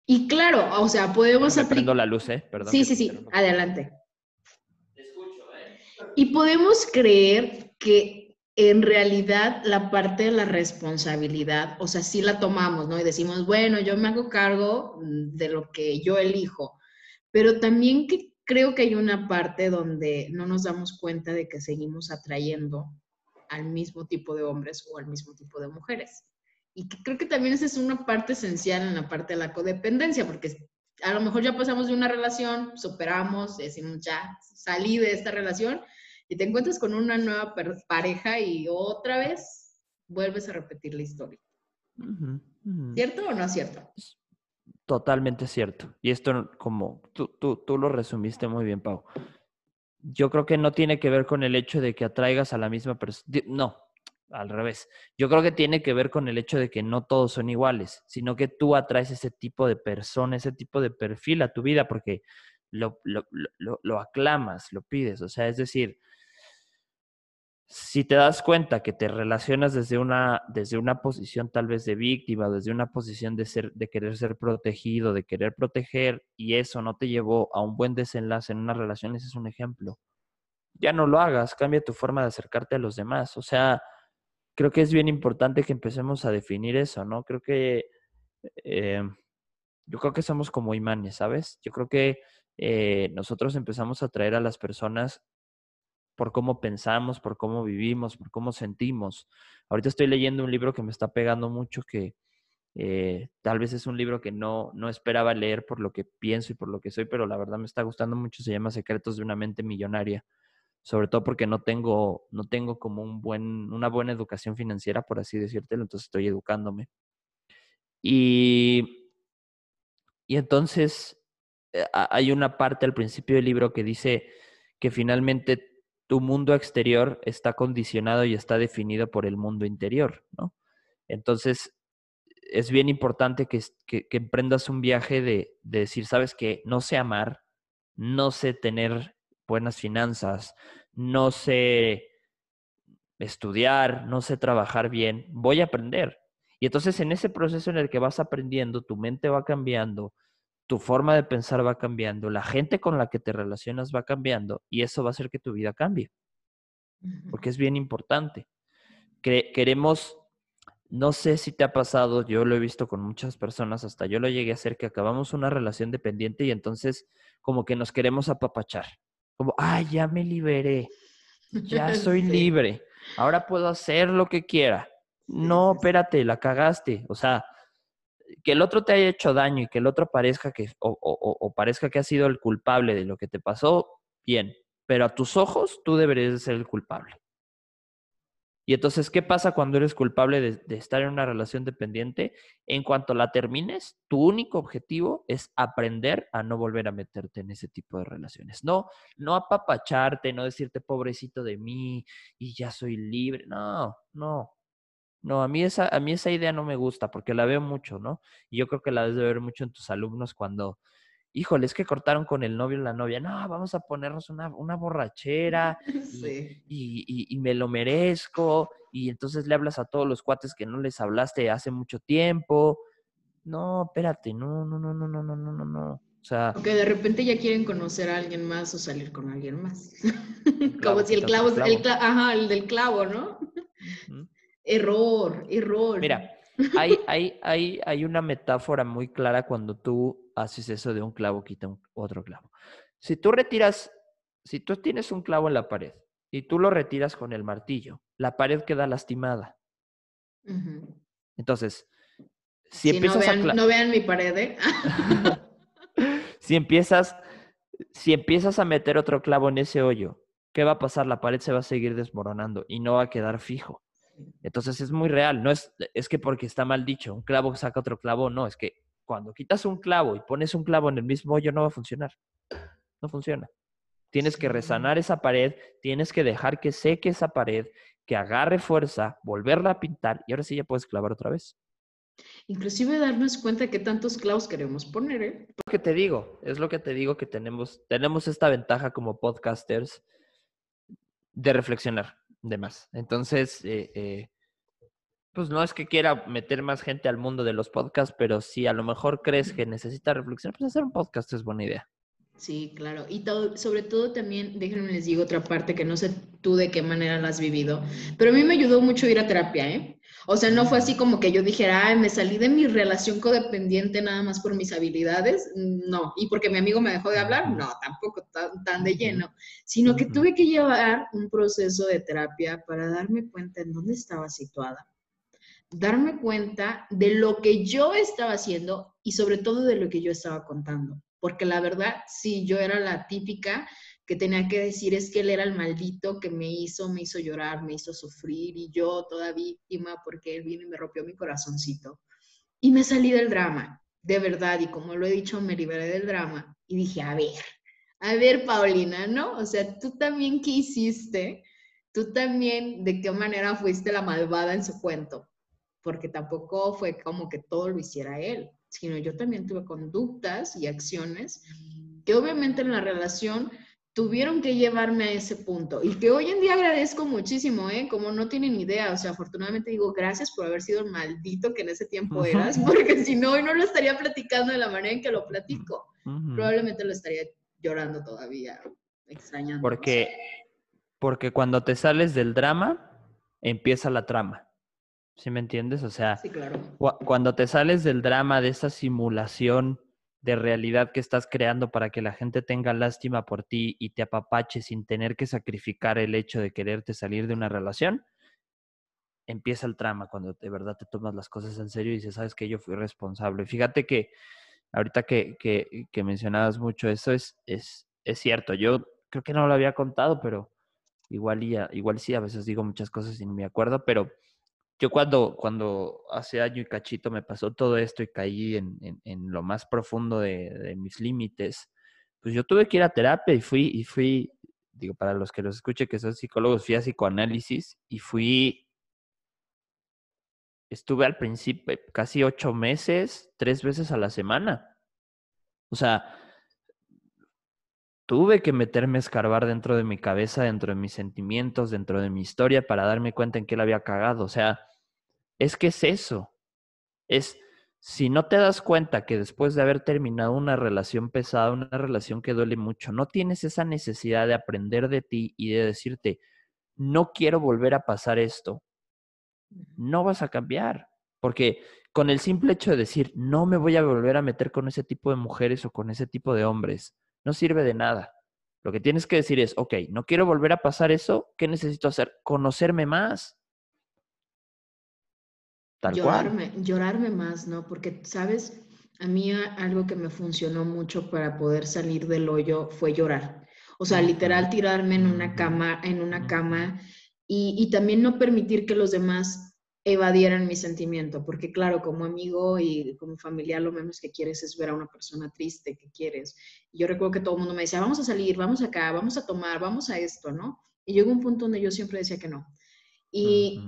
Speaker 1: Y claro, o sea, podemos
Speaker 2: aplicar... la luz, ¿eh? Perdón.
Speaker 1: Sí, sí, sí, adelante. Te escucho, ¿eh? Y podemos creer que en realidad la parte de la responsabilidad, o sea, sí la tomamos, ¿no? Y decimos, bueno, yo me hago cargo de lo que yo elijo, pero también que creo que hay una parte donde no nos damos cuenta de que seguimos atrayendo al mismo tipo de hombres o al mismo tipo de mujeres. Y creo que también esa es una parte esencial en la parte de la codependencia, porque a lo mejor ya pasamos de una relación, superamos, decimos ya salí de esta relación y te encuentras con una nueva pareja y otra vez vuelves a repetir la historia. ¿Cierto o no es cierto?
Speaker 2: Totalmente cierto. Y esto como tú, tú, tú lo resumiste muy bien, Pau yo creo que no tiene que ver con el hecho de que atraigas a la misma persona. No, al revés. Yo creo que tiene que ver con el hecho de que no todos son iguales, sino que tú atraes ese tipo de persona, ese tipo de perfil a tu vida porque lo, lo, lo, lo aclamas, lo pides. O sea, es decir, si te das cuenta que te relacionas desde una, desde una posición tal vez de víctima, desde una posición de, ser, de querer ser protegido, de querer proteger, y eso no te llevó a un buen desenlace en una relación, ese es un ejemplo. Ya no lo hagas, cambia tu forma de acercarte a los demás. O sea, creo que es bien importante que empecemos a definir eso, ¿no? Creo que eh, yo creo que somos como imanes, ¿sabes? Yo creo que eh, nosotros empezamos a atraer a las personas por cómo pensamos, por cómo vivimos, por cómo sentimos. Ahorita estoy leyendo un libro que me está pegando mucho, que eh, tal vez es un libro que no, no esperaba leer por lo que pienso y por lo que soy, pero la verdad me está gustando mucho. Se llama Secretos de una mente millonaria. Sobre todo porque no tengo, no tengo como un buen, una buena educación financiera, por así decírtelo, entonces estoy educándome. Y, y entonces eh, hay una parte al principio del libro que dice que finalmente tu mundo exterior está condicionado y está definido por el mundo interior, ¿no? Entonces, es bien importante que, emprendas un viaje de, decir, sabes que no sé amar, no sé tener buenas finanzas, no sé estudiar, no sé trabajar bien, voy a aprender. Y entonces en ese proceso en el que vas aprendiendo, tu mente va cambiando, tu forma de pensar va cambiando, la gente con la que te relacionas va cambiando y eso va a hacer que tu vida cambie. Porque es bien importante. queremos, no sé si te ha pasado, yo lo he visto con muchas personas, hasta yo lo llegué a hacer, que acabamos una relación dependiente y entonces como que nos queremos apapachar. Como, ay, ya me liberé, ya [LAUGHS] soy libre, ahora puedo hacer lo que quiera. No, espérate, la cagaste. O sea, que el otro te haya hecho daño y que el otro parezca que, o, o parezca que ha sido el culpable de lo que te pasó, bien, pero a tus ojos tú deberías ser el culpable. Y entonces, ¿qué pasa cuando eres culpable de, estar en una relación dependiente? En cuanto la termines, tu único objetivo es aprender a no volver a meterte en ese tipo de relaciones. No, no apapacharte, no decirte pobrecito de mí y ya soy libre. No, no. No, a mí esa, a mí esa idea no me gusta porque la veo mucho, ¿no? Y yo creo que la debes de ver mucho en tus alumnos cuando híjole, es que cortaron con el novio y la novia, no, vamos a ponernos una, una borrachera [LAUGHS] y, me lo merezco, y entonces le hablas a todos los cuates que no les hablaste hace mucho tiempo. No, espérate, no, no, no, no, no, no, no, no. O sea,
Speaker 1: que de repente ya quieren conocer a alguien más o salir con alguien más. [LAUGHS] Como si el clavo, el clavo, ajá, el del clavo, ¿no? Error, error.
Speaker 2: Mira, hay, hay, hay, hay una metáfora muy clara cuando tú haces eso de un clavo, quita otro clavo. Si tú retiras, si tú tienes un clavo en la pared y tú lo retiras con el martillo, la pared queda lastimada. Entonces, si, empiezas
Speaker 1: no vean,
Speaker 2: a...
Speaker 1: No vean mi pared, ¿eh? [LAUGHS]
Speaker 2: si empiezas, si empiezas a meter otro clavo en ese hoyo, ¿qué va a pasar? La pared se va a seguir desmoronando y no va a quedar fijo. Entonces es muy real, no es, es que porque está mal dicho, un clavo saca otro clavo, no, es que cuando quitas un clavo y pones un clavo en el mismo hoyo no va a funcionar, no funciona. Tienes que resanar esa pared, tienes que dejar que seque esa pared, que agarre fuerza, volverla a pintar y ahora sí ya puedes clavar otra vez.
Speaker 1: Inclusive darnos cuenta que tantos clavos queremos poner, ¿eh?
Speaker 2: Lo que te digo, es lo que te digo que tenemos, tenemos esta ventaja como podcasters de reflexionar de más. Entonces, eh, eh, pues no es que quiera meter más gente al mundo de los podcasts, pero si a lo mejor crees que necesita reflexionar, pues hacer un podcast es buena idea.
Speaker 1: Sí, claro. Y sobre todo también, déjenme les digo otra parte que no sé tú de qué manera la has vivido, pero a mí me ayudó mucho ir a terapia, ¿eh? O sea, no fue así como que yo dijera, ay, me salí de mi relación codependiente nada más por mis habilidades. No. Y porque mi amigo me dejó de hablar, no, tampoco tan, tan de lleno. Sino que tuve que llevar un proceso de terapia para darme cuenta en dónde estaba situada. Darme cuenta de lo que yo estaba haciendo y sobre todo de lo que yo estaba contando. Porque la verdad, sí, yo era la típica que tenía que decir es que él era el maldito que me hizo, me hizo llorar, me hizo sufrir y yo toda víctima porque él vino y me rompió mi corazoncito. Y me salí del drama, de verdad, y como lo he dicho, me liberé del drama y dije, a ver, a ver, Paulina, ¿no? O sea, tú también qué hiciste, tú también de qué manera fuiste la malvada en su cuento, porque tampoco fue como que todo lo hiciera él, sino yo también tuve conductas y acciones que obviamente en la relación tuvieron que llevarme a ese punto y que hoy en día agradezco muchísimo, ¿eh? Como no tienen idea, o sea, afortunadamente digo gracias por haber sido el maldito que en ese tiempo eras, [LAUGHS] porque si no, hoy no lo estaría platicando de la manera en que lo platico. Probablemente lo estaría llorando todavía, extrañando.
Speaker 2: Porque, porque cuando te sales del drama, empieza la trama. ¿Sí me entiendes? O sea,
Speaker 1: sí, claro.
Speaker 2: cuando te sales del drama, de esa simulación de realidad que estás creando para que la gente tenga lástima por ti y te apapache sin tener que sacrificar el hecho de quererte salir de una relación, empieza el trama cuando de verdad te tomas las cosas en serio y dices, sabes que yo fui responsable. Fíjate que ahorita que, que, que mencionabas mucho eso es, es, es cierto. Yo creo que no lo había contado, pero igual, igual sí, a veces digo muchas cosas y no me acuerdo, pero yo cuando, cuando hace año y cachito me pasó todo esto y caí en, en, lo más profundo de, mis límites, pues yo tuve que ir a terapia y fui, y fui, digo, para los que los escuchen que son psicólogos, fui a psicoanálisis y fui, estuve al principio casi ocho meses, tres veces a la semana. O sea, tuve que meterme a escarbar dentro de mi cabeza, dentro de mis sentimientos, dentro de mi historia para darme cuenta en qué la había cagado. O sea, es que es eso. Es, si no te das cuenta que después de haber terminado una relación pesada, una relación que duele mucho, no tienes esa necesidad de aprender de ti y de decirte, no quiero volver a pasar esto, no vas a cambiar. Porque con el simple hecho de decir, no me voy a volver a meter con ese tipo de mujeres o con ese tipo de hombres, no sirve de nada. Lo que tienes que decir es, ok, no quiero volver a pasar eso, ¿qué necesito hacer? Conocerme más. Tal
Speaker 1: llorarme,
Speaker 2: cual.
Speaker 1: llorarme más, ¿no? Porque, ¿sabes? A mí algo que me funcionó mucho para poder salir del hoyo fue llorar. O sea, literal tirarme en una cama, en una cama y, y también no permitir que los demás evadieran mi sentimiento, porque claro, como amigo y como familiar, lo menos que quieres es ver a una persona triste, que quieres. Yo recuerdo que todo el mundo me decía, vamos a salir, vamos acá, vamos a tomar, vamos a esto, ¿no? Y llegó un punto donde yo siempre decía que no. Y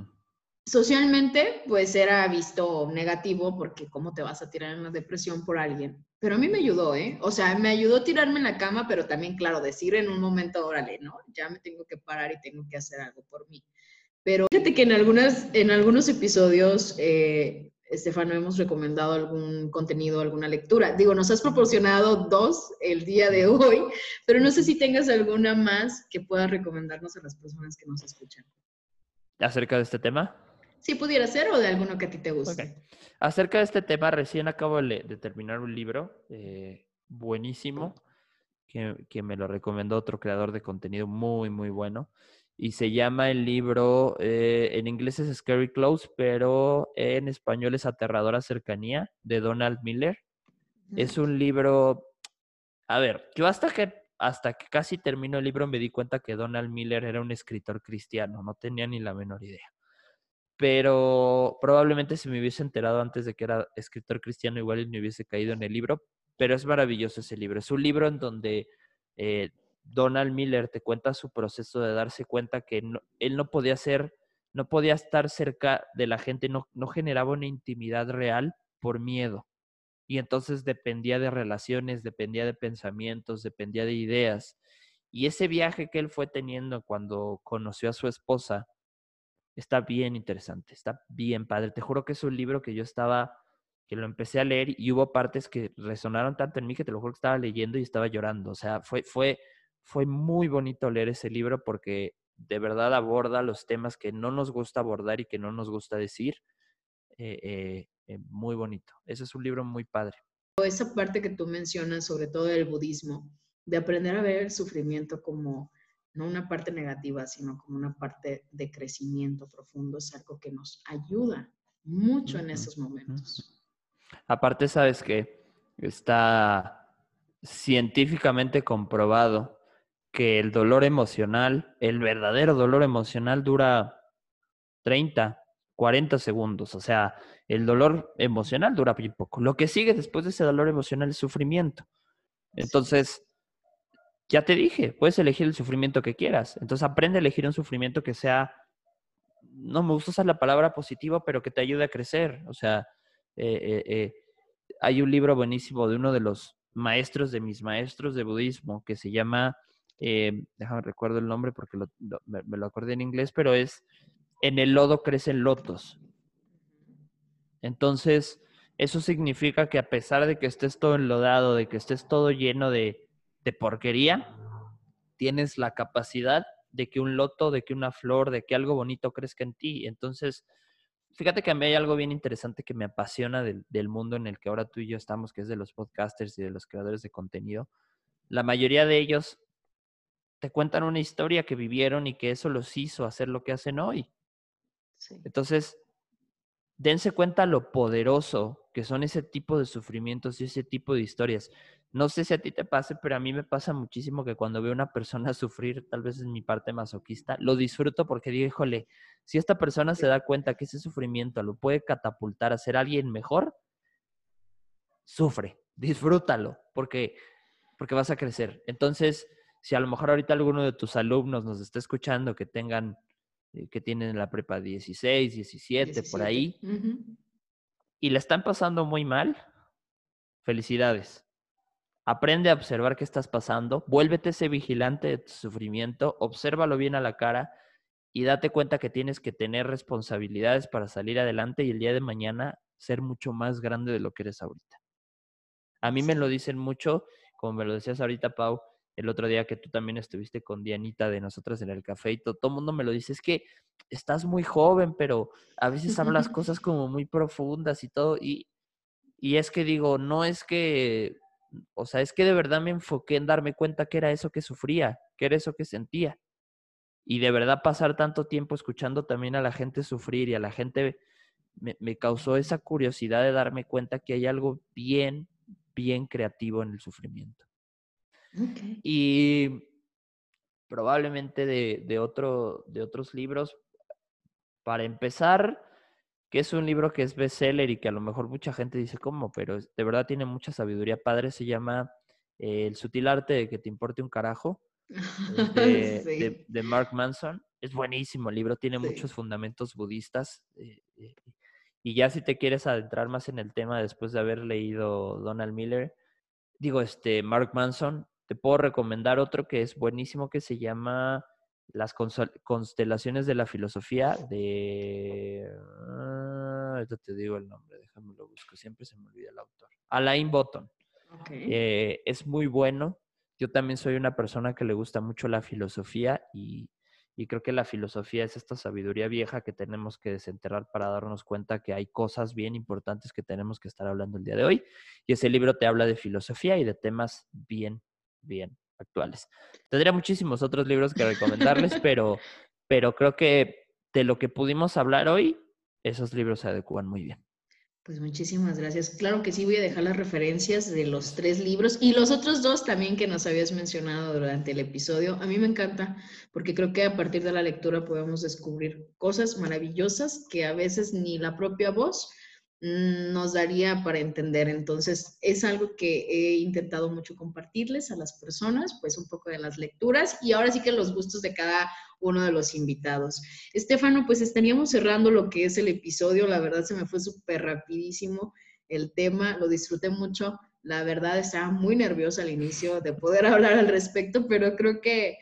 Speaker 1: socialmente, pues era visto negativo porque cómo te vas a tirar en la depresión por alguien. Pero a mí me ayudó, ¿eh? O sea, me ayudó a tirarme en la cama, pero también, claro, decir en un momento, órale, ¿no? Ya me tengo que parar y tengo que hacer algo por mí. Pero fíjate que en, algunas, en algunos episodios, eh, Estefano, hemos recomendado algún contenido, alguna lectura. Digo, nos has proporcionado dos el día de hoy, pero no sé si tengas alguna más que puedas recomendarnos a las personas que nos escuchan.
Speaker 2: ¿Acerca de este tema?
Speaker 1: Sí, pudiera ser o de alguno que a ti te guste.
Speaker 2: Acerca de este tema, recién acabo de, terminar un libro eh, buenísimo que, que, me lo recomendó otro creador de contenido muy, muy bueno. Y se llama el libro, eh, en inglés es Scary Close, pero en español es Aterradora Cercanía, de Donald Miller. Es un libro, a ver, yo hasta que, hasta que casi terminó el libro me di cuenta que Donald Miller era un escritor cristiano, no tenía ni la menor idea pero probablemente si me hubiese enterado antes de que era escritor cristiano, igual me hubiese caído en el libro, pero es maravilloso ese libro. Es un libro en donde eh, Donald Miller te cuenta su proceso de darse cuenta que él no podía ser, no podía estar cerca de la gente, no, no generaba una intimidad real por miedo. Y entonces dependía de relaciones, dependía de pensamientos, dependía de ideas. Y ese viaje que él fue teniendo cuando conoció a su esposa, Está bien interesante, está bien padre. Te juro que es un libro que yo estaba, que lo empecé a leer y hubo partes que resonaron tanto en mí que te lo juro que estaba leyendo y estaba llorando. O sea, fue, fue, fue muy bonito leer ese libro porque de verdad aborda los temas que no nos gusta abordar y que no nos gusta decir. Eh, eh, eh, muy bonito. Ese es un libro muy padre.
Speaker 1: Esa parte que tú mencionas, sobre todo del budismo, de aprender a ver el sufrimiento como no una parte negativa, sino como una parte de crecimiento profundo, es algo que nos ayuda mucho en esos momentos.
Speaker 2: Aparte, sabes que está científicamente comprobado que el dolor emocional, el verdadero dolor emocional dura 30, 40 segundos. O sea, el dolor emocional dura muy poco. Lo que sigue después de ese dolor emocional es sufrimiento. Entonces, ya te dije, puedes elegir el sufrimiento que quieras. Entonces aprende a elegir un sufrimiento que sea, no me gusta usar la palabra positivo, pero que te ayude a crecer. O sea, eh, eh, eh, hay un libro buenísimo de uno de los maestros de mis maestros de budismo que se llama, déjame recuerdo el nombre porque me, me, lo acordé en inglés, pero es En el lodo crecen lotos. Entonces, eso significa que a pesar de que estés todo enlodado, de que estés todo lleno de, de porquería, tienes la capacidad de que un loto, de que una flor, de que algo bonito crezca en ti. Entonces, fíjate que a mí hay algo bien interesante que me apasiona del, mundo en el que ahora tú y yo estamos, que es de los podcasters y de los creadores de contenido. La mayoría de ellos te cuentan una historia que vivieron y que eso los hizo hacer lo que hacen hoy. Entonces, dense cuenta lo poderoso que son ese tipo de sufrimientos y ese tipo de historias. No sé si a ti te pase, pero a mí me pasa muchísimo que cuando veo a una persona [LAUGHS] sufrir, tal vez en mi parte masoquista, lo disfruto porque digo, híjole, si esta persona se da cuenta que ese sufrimiento lo puede catapultar a ser alguien mejor, sufre, disfrútalo, porque, porque vas a crecer. Entonces, si a lo mejor ahorita alguno de tus alumnos nos está escuchando que tengan, eh, que tienen la prepa 16, 17, por ahí, y le están pasando muy mal, felicidades Aprende a observar qué estás pasando, vuélvete ese vigilante de tu sufrimiento, obsérvalo bien a la cara y date cuenta que tienes que tener responsabilidades para salir adelante y el día de mañana ser mucho más grande de lo que eres ahorita. A mí me lo dicen mucho, como me lo decías ahorita, Pau, el otro día que tú también estuviste con Dianita de nosotras en el café y todo, todo el mundo me lo dice, es que estás muy joven, pero a veces hablas [LAUGHS] cosas como muy profundas y todo, y, y es que digo, no es que o sea, es que de verdad me enfoqué en darme cuenta que era eso que sufría, que era eso que sentía. Y de verdad pasar tanto tiempo escuchando también a la gente sufrir y a la gente me, causó esa curiosidad de darme cuenta que hay algo bien, bien creativo en el sufrimiento. Y probablemente de, de, otro, de otros libros, para empezar, que es un libro que es bestseller y que a lo mejor mucha gente dice, ¿cómo? Pero de verdad tiene mucha sabiduría padre, se llama eh, El sutil arte de que te importe un carajo, [LAUGHS] de, de, Mark Manson. Es buenísimo el libro, tiene muchos fundamentos budistas. Eh, eh, y ya si te quieres adentrar más en el tema después de haber leído Donald Miller, digo, este, Mark Manson, te puedo recomendar otro que es buenísimo que se llama Las constelaciones de la filosofía de... ahorita te digo el nombre, déjame lo busco, siempre se me olvida el autor. Alain Botton. Eh, es muy bueno. Yo también soy una persona que le gusta mucho la filosofía y y creo que la filosofía es esta sabiduría vieja que tenemos que desenterrar para darnos cuenta que hay cosas bien importantes que tenemos que estar hablando el día de hoy. Y ese libro te habla de filosofía y de temas bien, bien actuales. Tendría muchísimos otros libros que recomendarles, [LAUGHS] pero, pero creo que de lo que pudimos hablar hoy, esos libros se adecuan muy bien.
Speaker 1: Pues muchísimas gracias. Claro que sí, voy a dejar las referencias de los tres libros y los otros dos también que nos habías mencionado durante el episodio. A mí me encanta porque creo que a partir de la lectura podemos descubrir cosas maravillosas que a veces ni la propia voz Mm, nos daría para entender. Entonces, es algo que he intentado mucho compartirles a las personas, pues un poco de las lecturas y ahora sí que los gustos de cada uno de los invitados. Estefano, pues estaríamos cerrando lo que es el episodio. La verdad se me fue súper rapidísimo el tema, lo disfruté mucho. La verdad estaba muy nerviosa al inicio de poder [LAUGHS] hablar al respecto, pero creo que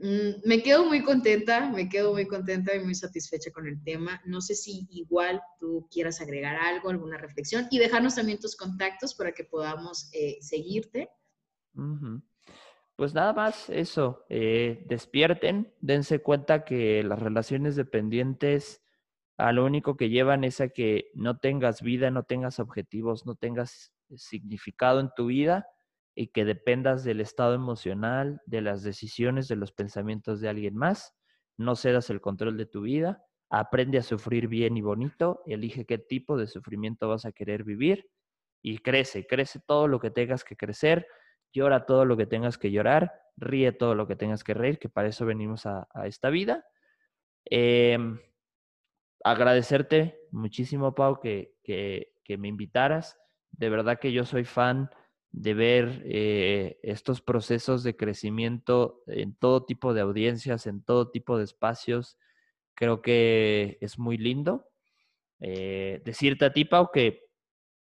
Speaker 1: Mm, me quedo muy contenta, me quedo muy contenta y muy satisfecha con el tema. No sé si igual tú quieras agregar algo, alguna reflexión y dejarnos también tus contactos para que podamos eh, seguirte.
Speaker 2: Pues nada más eso, eh, despierten, dense cuenta que las relaciones dependientes a lo único que llevan es a que no tengas vida, no tengas objetivos, no tengas significado en tu vida y que dependas del estado emocional, de las decisiones, de los pensamientos de alguien más. No cedas el control de tu vida. Aprende a sufrir bien y bonito. Elige qué tipo de sufrimiento vas a querer vivir y crece, crece todo lo que tengas que crecer. Llora todo lo que tengas que llorar. Ríe todo lo que tengas que reír, que para eso venimos a, esta vida. Em, agradecerte muchísimo, Pau, que, que, me invitaras. De verdad que yo soy fan de ver eh, estos procesos de crecimiento en todo tipo de audiencias, en todo tipo de espacios. Creo que es muy lindo. Eh, decirte a ti, Pau, que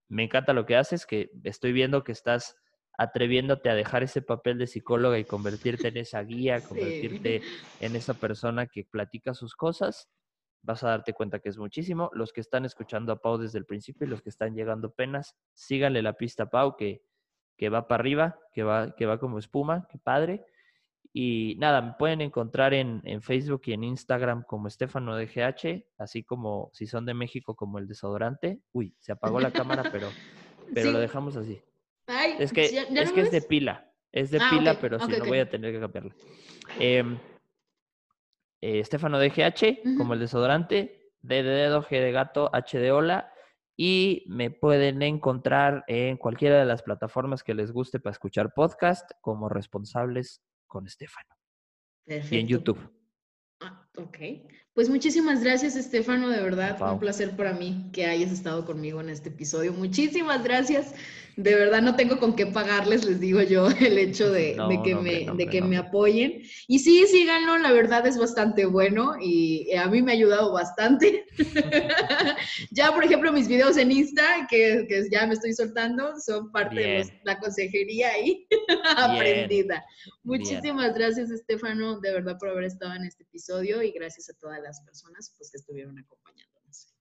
Speaker 2: me encanta lo que haces, que estoy viendo que estás atreviéndote a dejar ese papel de psicóloga y convertirte en esa guía, [LAUGHS] convertirte en esa persona que platica sus cosas. Vas a darte cuenta que es muchísimo. Los que están escuchando a Pau desde el principio y los que están llegando apenas, síganle la pista a Pau, que que va para arriba, que va, que va como espuma, qué padre. Y nada, me pueden encontrar en, Facebook y en Instagram como Estefano DGH, así como si son de México como el desodorante. Uy, se apagó la cámara, pero, pero lo dejamos así. Es que, es, que es de pila, es de ah, pila, pero sí, no voy a tener que cambiarla. Eh, eh, Estefano DGH como el desodorante, D de dedo, G de gato, H de hola y me pueden encontrar en cualquiera de las plataformas que les guste para escuchar podcast como responsables con Estefano. Y en YouTube.
Speaker 1: Ok. Pues muchísimas gracias, Estefano, de verdad, un placer para mí que hayas estado conmigo en este episodio. Muchísimas gracias. De verdad no tengo con qué pagarles, les digo yo, [LAUGHS] el hecho de, [LAUGHS] que, me, de que me apoyen. Y sí, síganlo, la verdad es bastante bueno y a mí me ha ayudado bastante. [LAUGHS] ya, por ejemplo, mis videos en Insta, que, ya me estoy soltando, son parte de la consejería ahí aprendida. Muchísimas gracias, Estefano, de verdad, por haber estado en este episodio y gracias a todas las personas pues, que estuvieron acompañándonos.